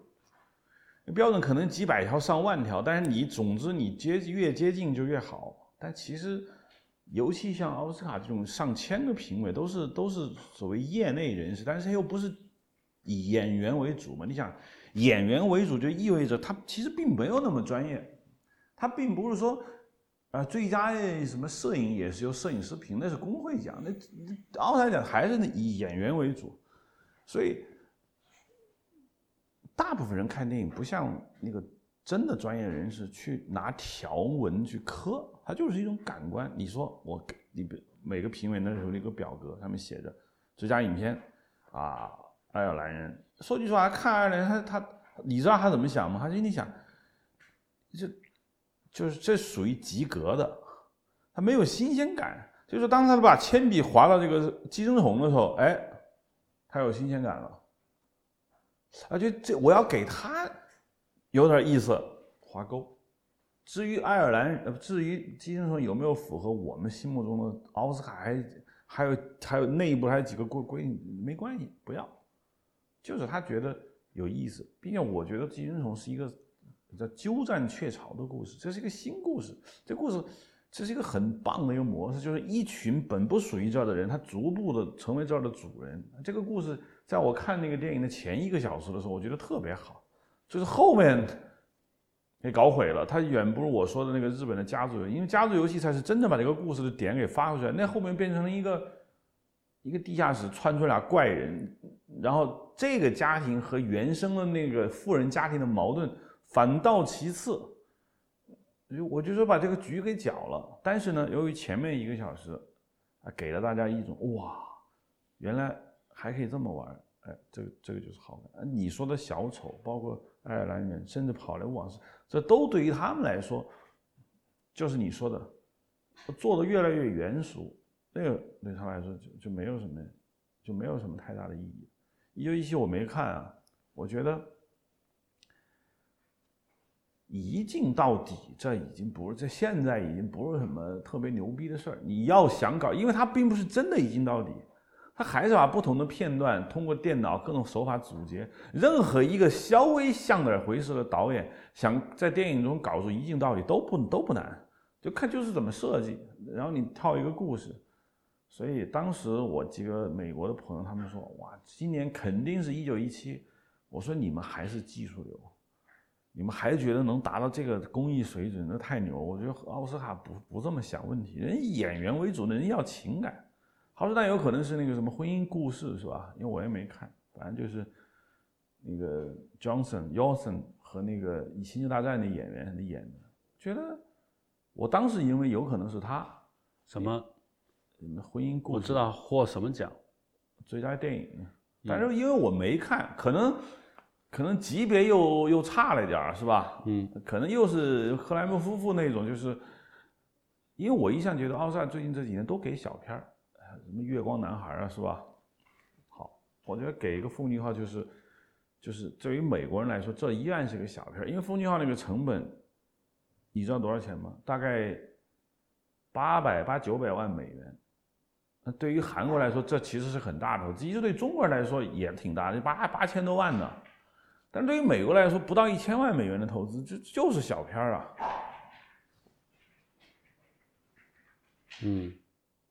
标准可能几百条、上万条，但是你总之你接越接近就越好。但其实，尤其像奥斯卡这种上千个评委，都是都是所谓业内人士，但是又不是以演员为主嘛？你想，演员为主就意味着他其实并没有那么专业。他并不是说啊，最佳什么摄影也是由摄影师评，那是工会奖。那奥斯卡奖还是以演员为主，所以大部分人看电影不像那个真的专业人士去拿条文去刻，它就是一种感官。你说我给你每个评委那时候那个表格上面写着最佳影片啊，爱尔兰人。说句实话，看爱尔兰他他，你知道他怎么想吗？他心里想，就。就是这属于及格的，他没有新鲜感。就是当他把铅笔划到这个寄生虫的时候，哎，他有新鲜感了。啊，就这我要给他有点意思，划勾。至于爱尔兰，至于寄生虫有没有符合我们心目中的奥斯卡，还还有还有内部还有几个规规定，没关系，不要。就是他觉得有意思，并且我觉得寄生虫是一个。叫鸠占鹊巢的故事，这是一个新故事。这故事，这是一个很棒的一个模式，就是一群本不属于这儿的人，他逐步的成为这儿的主人。这个故事，在我看那个电影的前一个小时的时候，我觉得特别好。就是后面给搞毁了，他远不如我说的那个日本的家族游戏，因为家族游戏才是真正把这个故事的点给发挥出来。那后面变成了一个一个地下室窜出俩怪人，然后这个家庭和原生的那个富人家庭的矛盾。反倒其次，我就说把这个局给搅了。但是呢，由于前面一个小时啊，给了大家一种哇，原来还可以这么玩，哎，这个这个就是好看。你说的小丑，包括爱尔兰人，甚至跑来往事，这都对于他们来说，就是你说的，做的越来越圆熟，那个对他来说就就没有什么，就没有什么太大的意义。一九一七我没看啊，我觉得。一镜到底，这已经不是这现在已经不是什么特别牛逼的事儿。你要想搞，因为它并不是真的一镜到底，它还是把不同的片段通过电脑各种手法组接。任何一个稍微像点回事的导演，想在电影中搞出一镜到底都不都不难，就看就是怎么设计，然后你套一个故事。所以当时我几个美国的朋友他们说：“哇，今年肯定是一九一七。”我说：“你们还是技术流。”你们还觉得能达到这个工艺水准，那太牛！我觉得奥斯卡不不这么想问题，人演员为主，人要情感。好，那有可能是那个什么婚姻故事是吧？因为我也没看，反正就是那个 Johnson、y o s o n 和那个《星球大战》的演员演的。觉得我当时因为有可能是他什么什么婚姻故事，我知道获什么奖，最佳电影。但是因为我没看，可能。可能级别又又差了一点儿，是吧？嗯，可能又是克莱默夫妇那种，就是因为我一向觉得奥赛最近这几年都给小片儿，什么月光男孩啊，是吧？好，我觉得给一个风景号就是就是对于美国人来说，这依然是个小片儿，因为风景号那个成本，你知道多少钱吗？大概八百八九百万美元。那对于韩国来说，这其实是很大的投资，其实对中国人来说也挺大的，八八千多万呢。但对于美国来说，不到一千万美元的投资，就就是小片儿啊。嗯，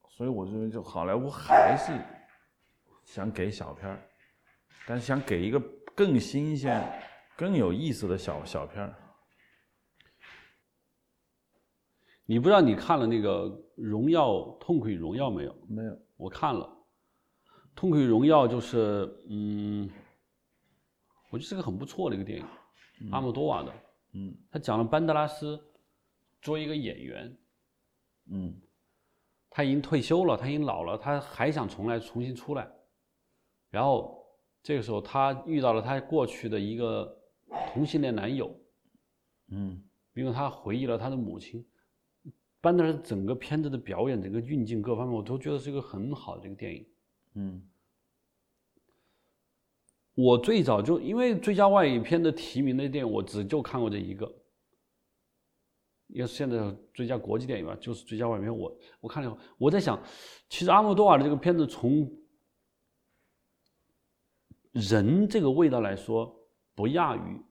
所以我认为，就好莱坞还是想给小片儿，但是想给一个更新鲜、更有意思的小小片儿。你不知道你看了那个《荣耀痛苦与荣耀》没有？没有，我看了，《痛苦与荣耀》就是嗯。我觉得是个很不错的一个电影，阿莫多瓦的。嗯，他讲了班德拉斯作为一个演员，嗯，他已经退休了，他已经老了，他还想重来，重新出来。然后这个时候，他遇到了他过去的一个同性恋男友，嗯，因为他回忆了他的母亲。班德拉斯整个片子的表演，整个运镜各方面，我都觉得是一个很好的一个电影。嗯。我最早就因为最佳外语片的提名的电影，我只就看过这一个。也是现在最佳国际电影吧，就是最佳外语片。我我看了以后，我在想，其实阿莫多瓦的这个片子从人这个味道来说，不亚于《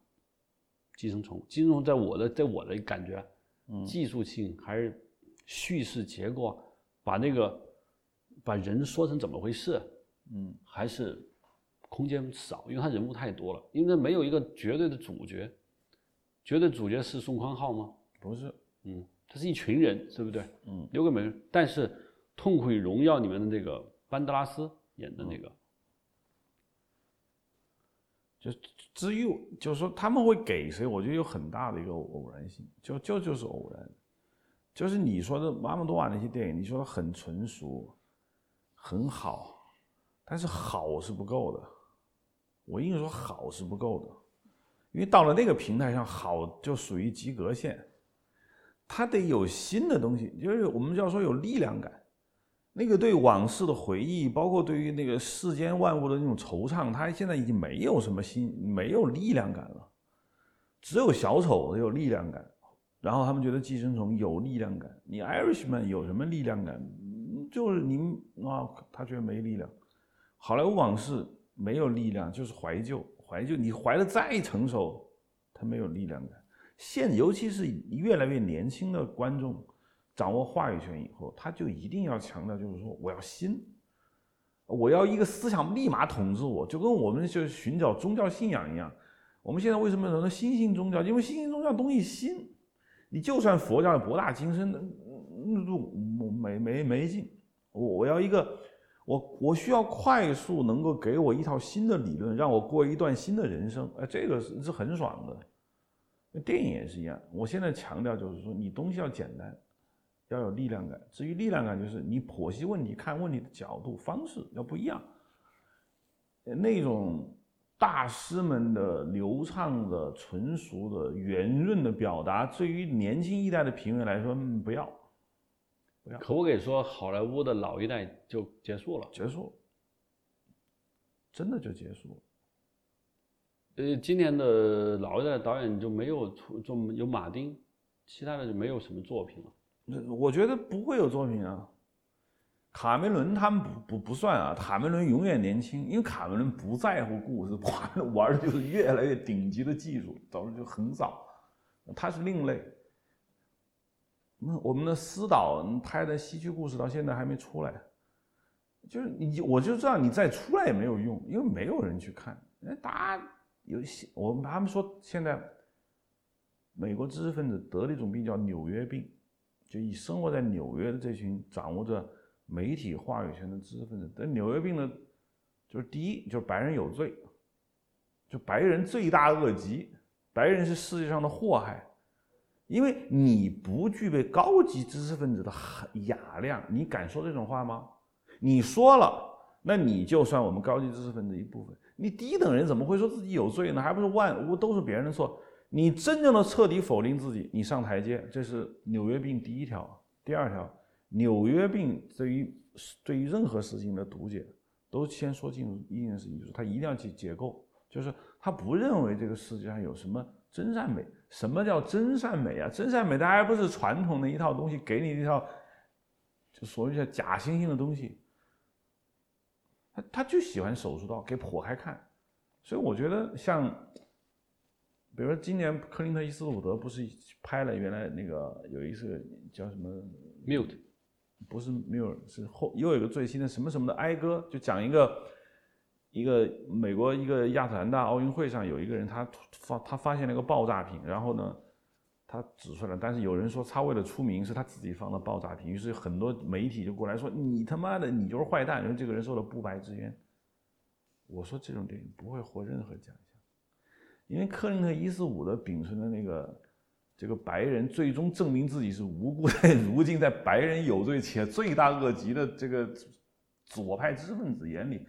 寄生虫》。《寄生虫》在我的在我的感觉，技术性还是叙事结构，把那个把人说成怎么回事，嗯，还是。空间少，因为他人物太多了，因为没有一个绝对的主角。绝对主角是宋康昊吗？不是，嗯，他是一群人，对不对？嗯，留给每个人。但是《痛苦与荣耀》里面的那个班德拉斯演的那个，就至于就是说他们会给谁，我觉得有很大的一个偶然性，就就就是偶然。就是你说的马莫多瓦那些电影，你说的很纯熟，很好，但是好是不够的。我硬说好是不够的，因为到了那个平台上，好就属于及格线。它得有新的东西，就是我们叫说有力量感。那个对往事的回忆，包括对于那个世间万物的那种惆怅，它现在已经没有什么新，没有力量感了。只有小丑有力量感。然后他们觉得寄生虫有力量感，你 Irishman 有什么力量感？就是您啊，他觉得没力量。好莱坞往事没有力量，就是怀旧，怀旧。你怀的再成熟，他没有力量感。现尤其是越来越年轻的观众掌握话语权以后，他就一定要强调，就是说我要新，我要一个思想立马统治我，就跟我们就寻找宗教信仰一样。我们现在为什么说新兴宗教？因为新兴宗教东西新。你就算佛教博大精深，那那没没没劲。我我要一个，我我需要快速能够给我一套新的理论，让我过一段新的人生。哎，这个是是很爽的。电影也是一样。我现在强调就是说，你东西要简单，要有力量感。至于力量感，就是你剖析问题、看问题的角度、方式要不一样。那种。大师们的流畅的、纯熟的、圆润的表达，对于年轻一代的评委来说，不要，不要。可不可以说，好莱坞的老一代就结束了？结束，真的就结束了。呃，今年的老一代导演就没有出，就有马丁，其他的就没有什么作品了。那我觉得不会有作品啊。卡梅伦他们不不不算啊，卡梅伦永远年轻，因为卡梅伦不在乎故事，玩玩的就是越来越顶级的技术，导致就很早，他是另类。那我们的司导拍的西区故事到现在还没出来，就是你我就知道你再出来也没有用，因为没有人去看。那大家有些我们他们说现在美国知识分子得了一种病叫纽约病，就以生活在纽约的这群掌握着。媒体话语权的知识分子，得纽约病呢，就是第一，就是白人有罪，就白人罪大恶极，白人是世界上的祸害，因为你不具备高级知识分子的雅量，你敢说这种话吗？你说了，那你就算我们高级知识分子一部分，你低等人怎么会说自己有罪呢？还不是万无都是别人的错？你真正的彻底否定自己，你上台阶，这是纽约病第一条，第二条。纽约病对于对于任何事情的读解，都先说清楚一件事情，就是他一定要去解构，就是他不认为这个世界上有什么真善美。什么叫真善美啊？真善美它还不是传统的一套东西，给你一套就所谓叫假惺惺的东西。他他就喜欢手术刀给剖开看，所以我觉得像，比如说今年克林特伊斯伍德不是拍了原来那个有一次叫什么 Mute。不是 Mute，是后又有一个最新的什么什么的哀歌，就讲一个一个美国一个亚特兰大奥运会上有一个人他发他发现了一个爆炸品，然后呢他指出来，但是有人说他为了出名是他自己放的爆炸品，于是很多媒体就过来说你他妈的你就是坏蛋，因为这个人受了不白之冤。我说这种电影不会获任何奖项，因为克林特一四五的秉承的那个。这个白人最终证明自己是无辜，在如今在白人有罪且罪大恶极的这个左派知识分子眼里，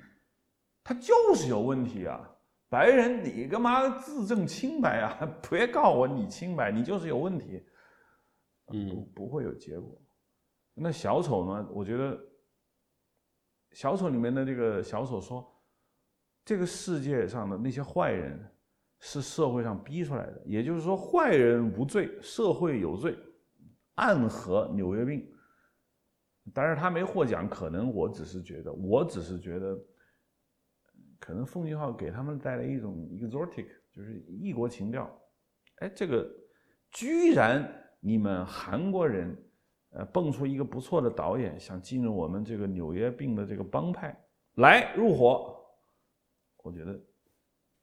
他就是有问题啊！白人，你干嘛自证清白啊？别告我你清白，你就是有问题。嗯，不不会有结果。那小丑呢？我觉得小丑里面的这个小丑说，这个世界上的那些坏人。是社会上逼出来的，也就是说，坏人无罪，社会有罪，暗合纽约病。但是他没获奖，可能我只是觉得，我只是觉得，可能奉俊昊给他们带来一种 exotic，就是异国情调。哎，这个居然你们韩国人，呃，蹦出一个不错的导演，想进入我们这个纽约病的这个帮派来入伙，我觉得。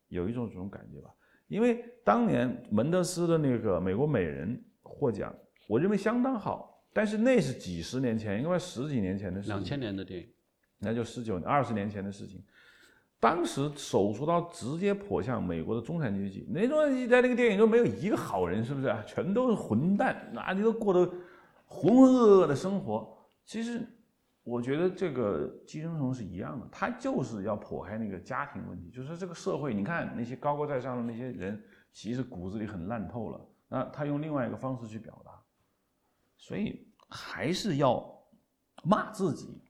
有一种这种感觉吧，因为当年门德斯的那个《美国美人》获奖，我认为相当好。但是那是几十年前，应该十几年前的事情，两千年的电影，那就十九、二十年前的事情。当时手术刀直接泼向美国的中产阶级，那种在那个电影中没有一个好人，是不是啊？全都是混蛋，那你都过得浑浑噩噩的生活。其实，我觉得这个寄生虫是一样的，他就是要破开那个家庭问题，就是这个社会，你看那些高高在上的那些人，其实骨子里很烂透了。那他用另外一个方式去表达。所以还是要骂自己。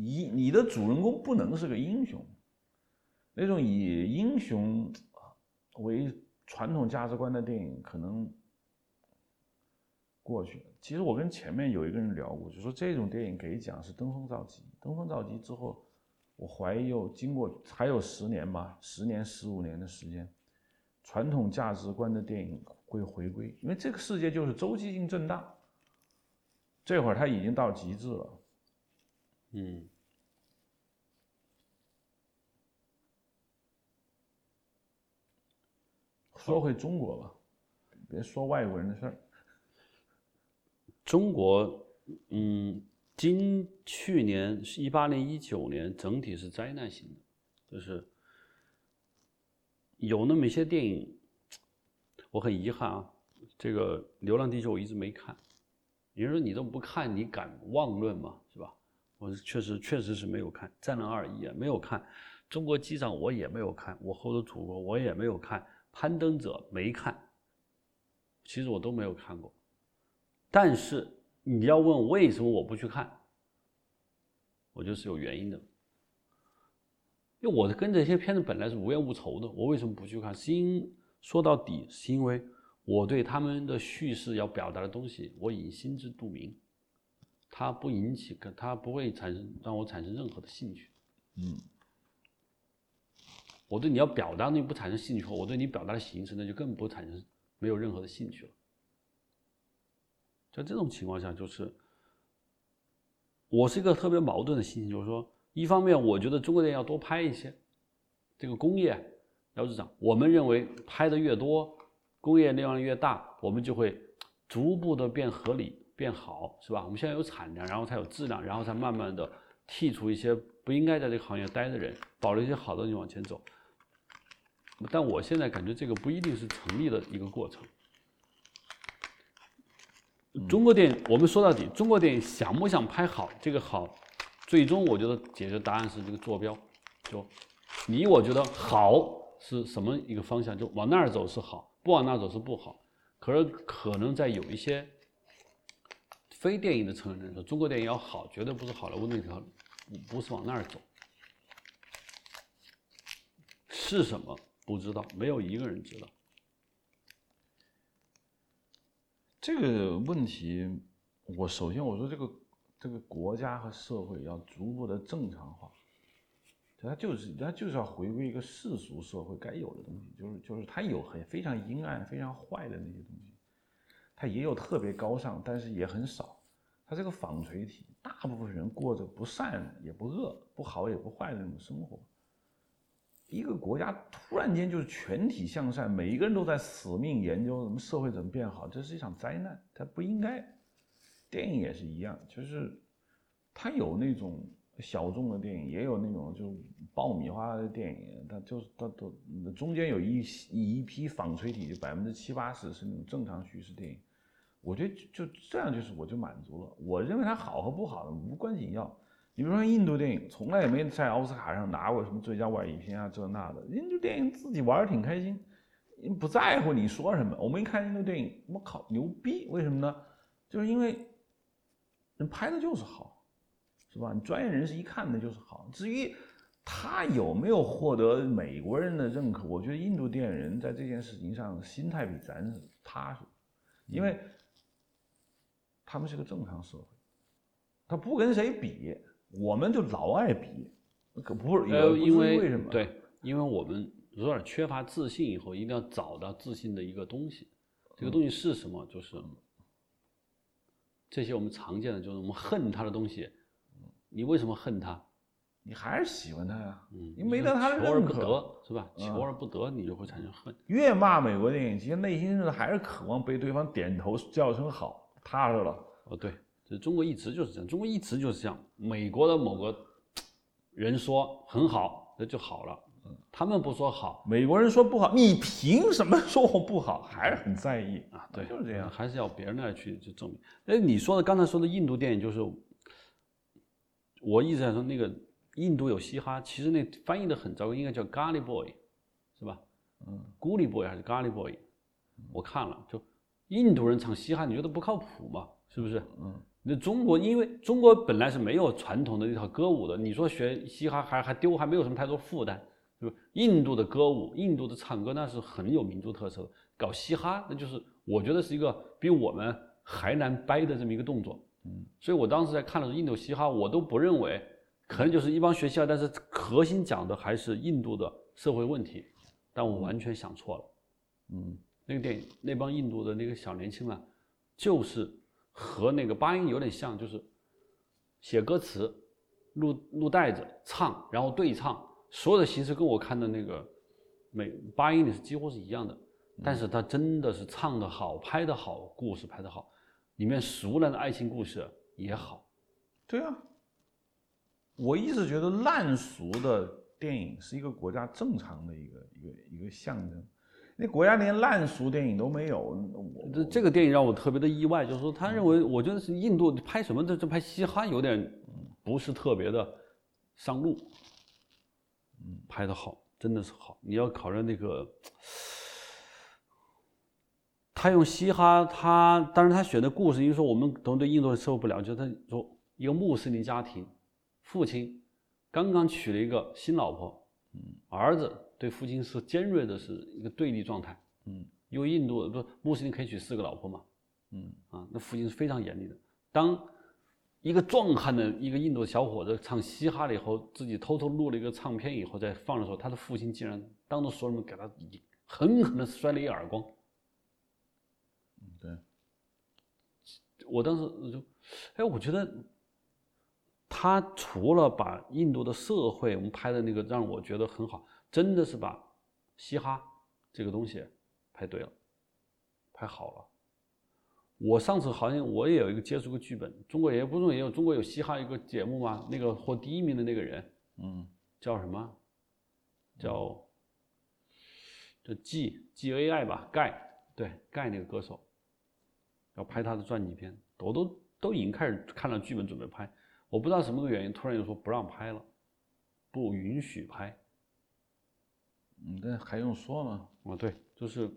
你你的主人公不能是个英雄，那种以英雄为传统价值观的电影可能过去。其实我跟前面有一个人聊过，就说这种电影给奖是登峰造极。登峰造极之后，我怀疑又经过还有十年吧，十年十五年的时间，传统价值观的电影。会回归，因为这个世界就是周期性震荡。这会儿它已经到极致了。嗯。说回中国吧，别说外国人的事儿。中国，嗯，今去年一八年、一九年整体是灾难性的，就是有那么一些电影。我很遗憾啊，这个《流浪地球》我一直没看。有人说你都不看，你敢妄论吗？我确实确实是没有看《战狼二》也没有看，《中国机长》我也没有看，《我后的祖国》我也没有看，《攀登者》没看。其实我都没有看过。但是你要问为什么我不去看，我觉得是有原因的。因为我跟这些片子本来是无冤无仇的，我为什么不去看？是因说到底，是因为我对他们的叙事要表达的东西，我已经心知肚明，它不引起，它不会产生让我产生任何的兴趣。嗯，我对你要表达的东西不产生兴趣后，我对你表达的形式那就更不产生没有任何的兴趣了。在这种情况下，就是我是一个特别矛盾的心情，就是说，一方面我觉得中国电影要多拍一些，这个工业。姚市长，我们认为拍的越多，工业量越大，我们就会逐步的变合理、变好，是吧？我们现在有产量，然后才有质量，然后才慢慢的剔除一些不应该在这个行业待的人，保留一些好的东西往前走。但我现在感觉这个不一定是成立的一个过程。中国电影，我们说到底，中国电影想不想拍好？这个好，最终我觉得解决答案是这个坐标，就你我觉得好。是什么一个方向？就往那儿走是好，不往那儿走是不好。可是可能在有一些非电影的成人说，中国电影要好，绝对不是好莱坞那条，不是往那儿走。是什么？不知道，没有一个人知道。这个问题，我首先我说这个这个国家和社会要逐步的正常化。它就是，它就是要回归一个世俗社会该有的东西，就是，就是它有很非常阴暗、非常坏的那些东西，他也有特别高尚，但是也很少。他这个纺锤体，大部分人过着不善也不恶、不好也不坏的那种生活。一个国家突然间就是全体向善，每一个人都在死命研究什么社会怎么变好，这是一场灾难，它不应该。电影也是一样，就是他有那种。小众的电影也有那种就爆米花的电影，它就是它都中间有一一批纺锤体，就百分之七八十是那种正常叙事电影。我觉得就这样就是我就满足了。我认为它好和不好无关紧要。你比如说印度电影，从来也没在奥斯卡上拿过什么最佳外语片啊这那的。印度电影自己玩的挺开心，不在乎你说什么。我们一看印度电影，我靠牛逼！为什么呢？就是因为人拍的就是好。是吧？你专业人士一看那就是好。至于他有没有获得美国人的认可，我觉得印度电影人在这件事情上心态比咱踏实，因为他们是个正常社会，他不跟谁比，我们就老爱比，可不是？呃，因为为什么？对，因为我们有点缺乏自信，以后一定要找到自信的一个东西。这个东西是什么？就是这些我们常见的，就是我们恨他的东西。你为什么恨他？你还是喜欢他呀？嗯你没得他的认可，是吧？求而不得，你就会产生恨。越骂美国电影，其实内心是还是渴望被对方点头叫声好，踏实了。哦，对，这中国一直就是这样，中国一直就是这样。美国的某个 人说很好，那就好了。他们不说好，美国人说不好，你凭什么说我不好？还是很在意啊？对，就是这样，还是要别人来去去证明。哎，你说的刚才说的印度电影，就是我一直在说那个印度有嘻哈，其实那翻译的很糟糕，应该叫咖喱 boy，是吧？嗯，咕喱 boy 还是咖喱 boy？我看了，就印度人唱嘻哈，你觉得不靠谱吗？是不是？嗯，那中国因为中国本来是没有传统的那套歌舞的，你说学嘻哈还还丢，还没有什么太多负担。是吧印度的歌舞，印度的唱歌那是很有民族特色的。搞嘻哈，那就是我觉得是一个比我们还难掰的这么一个动作。嗯，所以我当时在看的时候，印度嘻哈我都不认为，可能就是一帮学嘻哈，但是核心讲的还是印度的社会问题。但我完全想错了。嗯，那个电影那帮印度的那个小年轻啊，就是和那个八音有点像，就是写歌词、录录带子、唱，然后对唱。所有的形式跟我看的那个美八音里是几乎是一样的，但是他真的是唱的好，拍的好，故事拍的好，里面熟人的爱情故事也好。对啊，我一直觉得烂俗的电影是一个国家正常的一个一个一个象征。那国家连烂俗电影都没有，这这个电影让我特别的意外，就是说他认为，我觉得是印度拍什么的，这拍嘻哈有点不是特别的上路。拍的好，真的是好。你要考虑那个，他用嘻哈，他当然他选的故事，因为说我们都对印度的社会不了解。他说一个穆斯林家庭，父亲刚刚娶了一个新老婆，嗯，儿子对父亲是尖锐的，是一个对立状态，嗯，因为印度不穆斯林可以娶四个老婆嘛，嗯，啊，那父亲是非常严厉的。当一个壮汉的一个印度小伙子唱嘻哈了以后，自己偷偷录了一个唱片以后再放的时候，他的父亲竟然当着所有人给他狠狠的摔了一耳光。嗯，对。我当时就，哎，我觉得他除了把印度的社会我们拍的那个让我觉得很好，真的是把嘻哈这个东西拍对了，拍好了。我上次好像我也有一个接触过剧本，中国也不中也有中国有嘻哈一个节目吗？那个获第一名的那个人，嗯，叫什么？叫叫 G G A I 吧，盖对盖那个歌手，要拍他的传记片，我都都已经开始看了剧本准备拍，我不知道什么个原因，突然又说不让拍了，不允许拍。嗯，这还用说吗？啊，对，就是。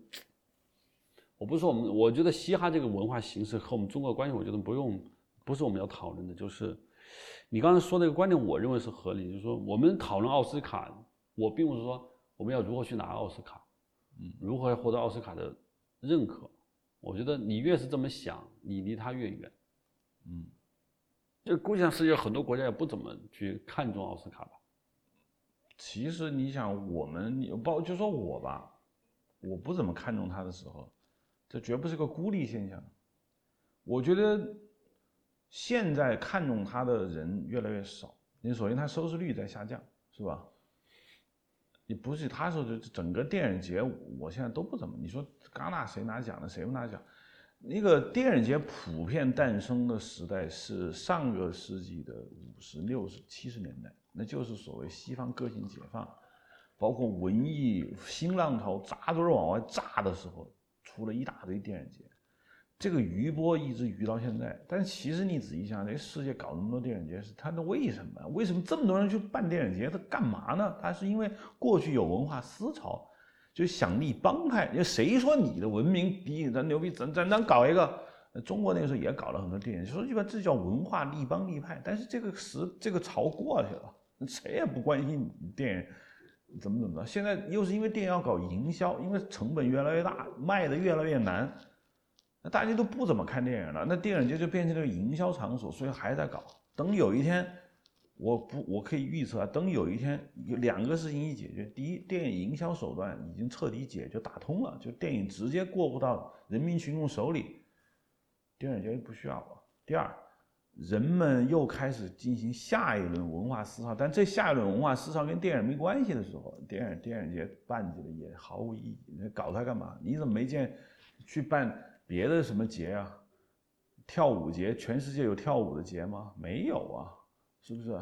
我不是说我们，我觉得嘻哈这个文化形式和我们中国关系，我觉得不用，不是我们要讨论的。就是你刚才说那个观点，我认为是合理。就是说，我们讨论奥斯卡，我并不是说我们要如何去拿奥斯卡，嗯，如何获得奥斯卡的认可。我觉得你越是这么想，你离他越远，嗯。这估计上世界很多国家也不怎么去看重奥斯卡吧。其实你想，我们包就说我吧，我不怎么看重他的时候。这绝不是个孤立现象，我觉得现在看中他的人越来越少。你首先他收视率在下降，是吧？你不是他说的整个电影节，我现在都不怎么。你说戛纳谁拿奖了，谁不拿奖？那个电影节普遍诞生的时代是上个世纪的五十六十七十年代，那就是所谓西方个性解放，包括文艺新浪潮扎堆往外炸的时候。出了一大堆电影节，这个余波一直余到现在。但其实你仔细想，这世界搞那么多电影节，是它的为什么？为什么这么多人去办电影节？他干嘛呢？他是因为过去有文化思潮，就想立帮派。就谁说你的文明比咱牛逼？咱咱咱搞一个。中国那个时候也搞了很多电影，说一般这叫文化立帮立派。但是这个时这个潮过去了，谁也不关心电影。怎么怎么着？现在又是因为电影要搞营销，因为成本越来越大，卖的越来越难，那大家都不怎么看电影了。那电影节就变成了营销场所，所以还在搞。等有一天，我不我可以预测，等有一天有两个事情一解决：第一，电影营销手段已经彻底解决打通了，就电影直接过不到人民群众手里，电影节就不需要了；第二，人们又开始进行下一轮文化思潮，但这下一轮文化思潮跟电影没关系的时候，电影电影节办起来也毫无意义。你搞它干嘛？你怎么没见去办别的什么节啊？跳舞节，全世界有跳舞的节吗？没有啊，是不是？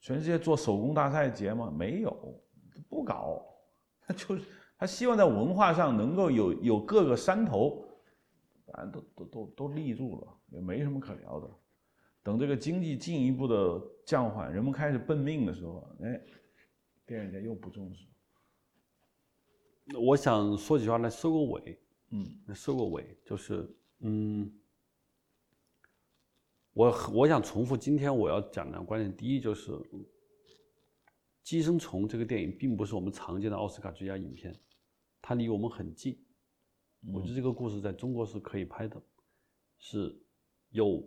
全世界做手工大赛节吗？没有，不搞。他 就是他希望在文化上能够有有各个山头，反正都都都都立住了。也没什么可聊的。等这个经济进一步的降缓，人们开始奔命的时候，哎，电影节又不重视。我想说几句话来收个尾。嗯，收个尾就是，嗯，我我想重复今天我要讲的观点。第一就是，《寄生虫》这个电影并不是我们常见的奥斯卡最佳影片，它离我们很近。我觉得这个故事在中国是可以拍的，是。有，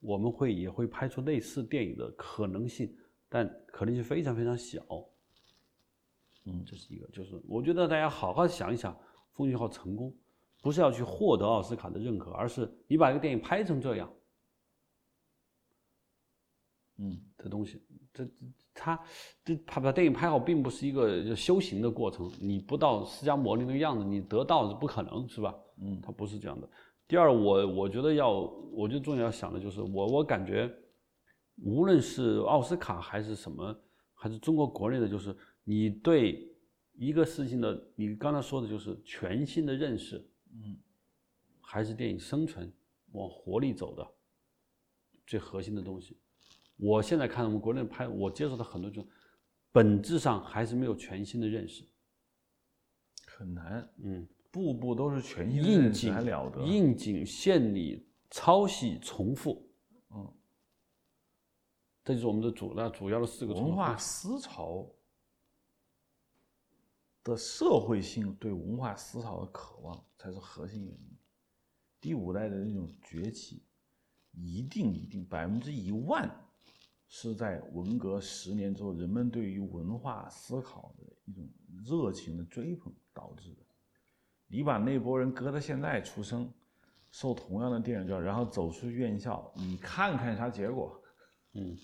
我们会也会拍出类似电影的可能性，但可能性非常非常小。嗯，这是一个，就是我觉得大家好好想一想，《风云号》成功，不是要去获得奥斯卡的认可，而是你把一个电影拍成这样，嗯，的东西，这他这他把电影拍好，并不是一个修行的过程，你不到释迦牟尼那个样子，你得到是不可能，是吧？嗯，他不是这样的。第二，我我觉得要，我觉得重要要想的就是，我我感觉，无论是奥斯卡还是什么，还是中国国内的，就是你对一个事情的，你刚才说的就是全新的认识，嗯，还是电影生存往活力走的最核心的东西。我现在看我们国内拍，我接触的很多就本质上还是没有全新的认识，很难，嗯。步步都是全新应景，了得！应景、献礼、抄袭、重复，嗯，这就是我们的主那主要的四个文化思潮的社会性对文化思潮的渴望才是核心原因。第五代的那种崛起，一定一定百分之一万是在文革十年之后，人们对于文化思考的一种热情的追捧导致的。你把那波人搁到现在出生，受同样的电影教育，然后走出院校，你看看啥结果？嗯，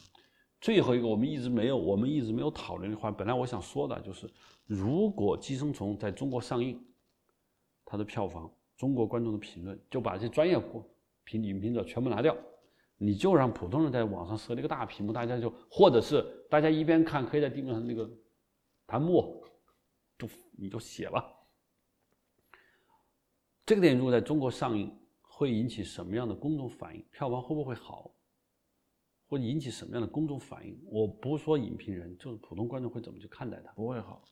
最后一个我们一直没有，我们一直没有讨论的话，本来我想说的就是，如果《寄生虫》在中国上映，它的票房、中国观众的评论，就把这专业评影评者全部拿掉，你就让普通人在网上设一个大屏幕，大家就或者是大家一边看，可以在地面上那个弹幕，就你就写吧。这个电影如果在中国上映，会引起什么样的公众反应？票房会不会好？会引起什么样的公众反应？我不说影评人，就是普通观众会怎么去看待它？不会好。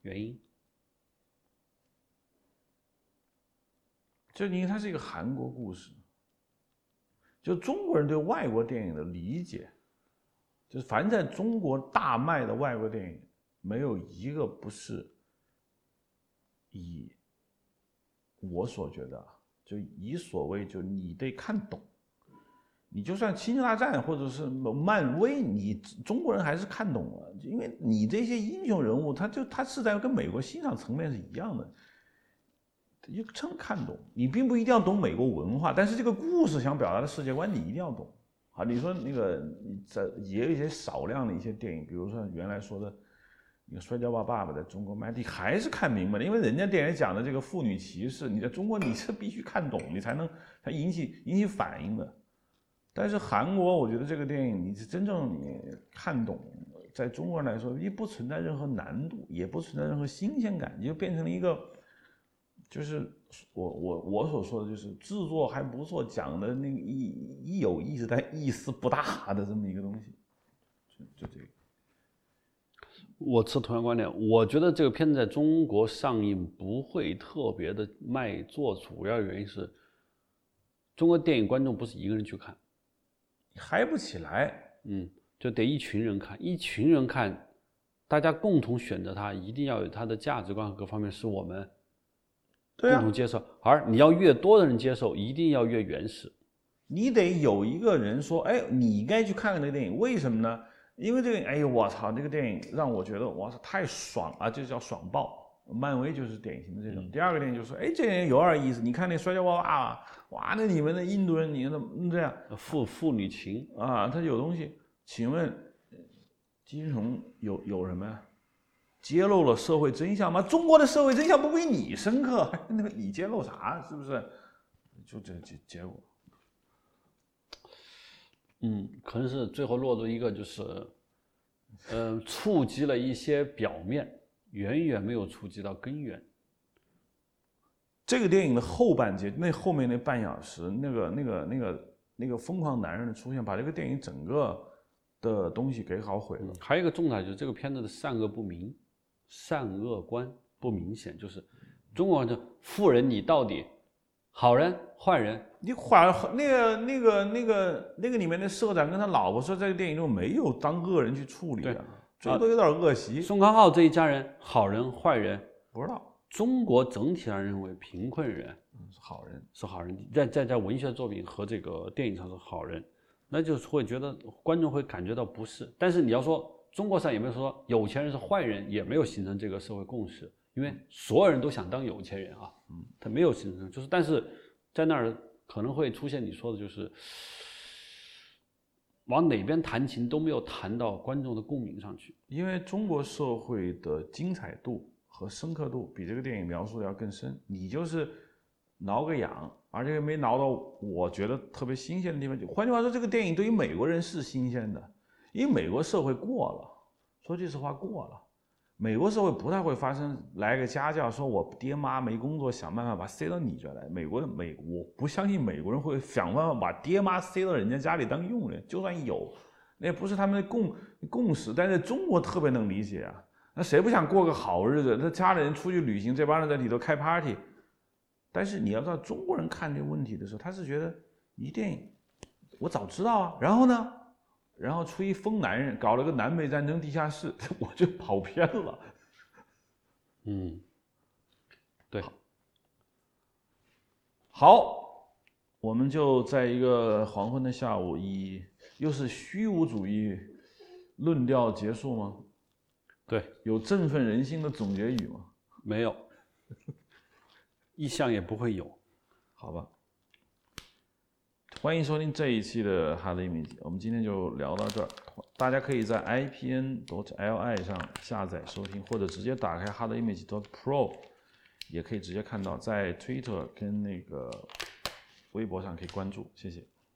原因？就因为它是一个韩国故事。就中国人对外国电影的理解，就是凡在中国大卖的外国电影，没有一个不是以。我所觉得，就以所谓就你得看懂，你就算《星球大战》或者是漫威，你中国人还是看懂了，因为你这些英雄人物，他就他是在跟美国欣赏层面是一样的，就称看懂。你并不一定要懂美国文化，但是这个故事想表达的世界观，你一定要懂。好，你说那个在也有一些少量的一些电影，比如说原来说的。你摔跤吧，爸爸在中国卖，你还是看明白了，因为人家电影讲的这个妇女歧视，你在中国你是必须看懂，你才能才引起引起反应的。但是韩国，我觉得这个电影你是真正你看懂，在中国人来说，也不存在任何难度，也不存在任何新鲜感，你就变成了一个，就是我我我所说的就是制作还不错，讲的那个意意有意思，但意思不大的这么一个东西，就就这个。我持同样观点，我觉得这个片子在中国上映不会特别的卖座，主要原因是，中国电影观众不是一个人去看，嗨不起来，嗯，就得一群人看，一群人看，大家共同选择它，一定要有它的价值观和各方面是我们共同接受，而你要越多的人接受，一定要越原始，你得有一个人说，哎，你该去看看那个电影，为什么呢？因为这个，哎呦，我操，这个电影让我觉得，哇操，太爽啊！这叫爽爆。漫威就是典型的这种。第二个电影就是说，哎，这电影有点意思，你看那摔跤娃娃，哇，那你们的印度人，你怎么这样？父父女情啊，他有东西。请问，金融有有什么呀？揭露了社会真相吗？中国的社会真相不比你深刻，那个你揭露啥？是不是？就这结结果。嗯，可能是最后落入一个就是，呃，触及了一些表面，远远没有触及到根源。这个电影的后半截，那后面那半小时，那个那个那个那个疯狂男人的出现，把这个电影整个的东西给搞毁了。还有一个重点就是这个片子的善恶不明，善恶观不明显，就是中国的富人，你到底？好人坏人，你坏那个那个那个那个里面的社长跟他老婆说，这个电影中没有当恶人去处理啊，最多有点恶习。宋康昊这一家人，好人坏人不知道。中国整体上认为贫困人是好人，是好人，在在在文学作品和这个电影上是好人，那就是会觉得观众会感觉到不适。但是你要说中国上有没有说有钱人是坏人，也没有形成这个社会共识。因为所有人都想当有钱人啊，嗯，他没有形成，就是但是在那儿可能会出现你说的，就是往哪边弹琴都没有弹到观众的共鸣上去。因为中国社会的精彩度和深刻度比这个电影描述的要更深，你就是挠个痒，而且没挠到我觉得特别新鲜的地方。换句话说，这个电影对于美国人是新鲜的，因为美国社会过了，说句实话过了。美国社会不太会发生来个家教，说我爹妈没工作，想办法把塞到你这来。美国的美，我不相信美国人会想办法把爹妈塞到人家家里当佣人。就算有，那也不是他们的共共识。但是中国特别能理解啊，那谁不想过个好日子？那家里人出去旅行，这帮人在里头开 party。但是你要知道，中国人看这个问题的时候，他是觉得你电影我早知道啊，然后呢？然后出一疯男人，搞了个南北战争地下室，我就跑偏了。嗯，对，好，我们就在一个黄昏的下午，以又是虚无主义论调结束吗？对，有振奋人心的总结语吗？没有，意向也不会有，好吧。欢迎收听这一期的 Hard Image，我们今天就聊到这儿。大家可以在 IPN.DOT.LI 上下载收听，或者直接打开 Hard Image.DOT.PRO，也可以直接看到。在 Twitter 跟那个微博上可以关注，谢谢。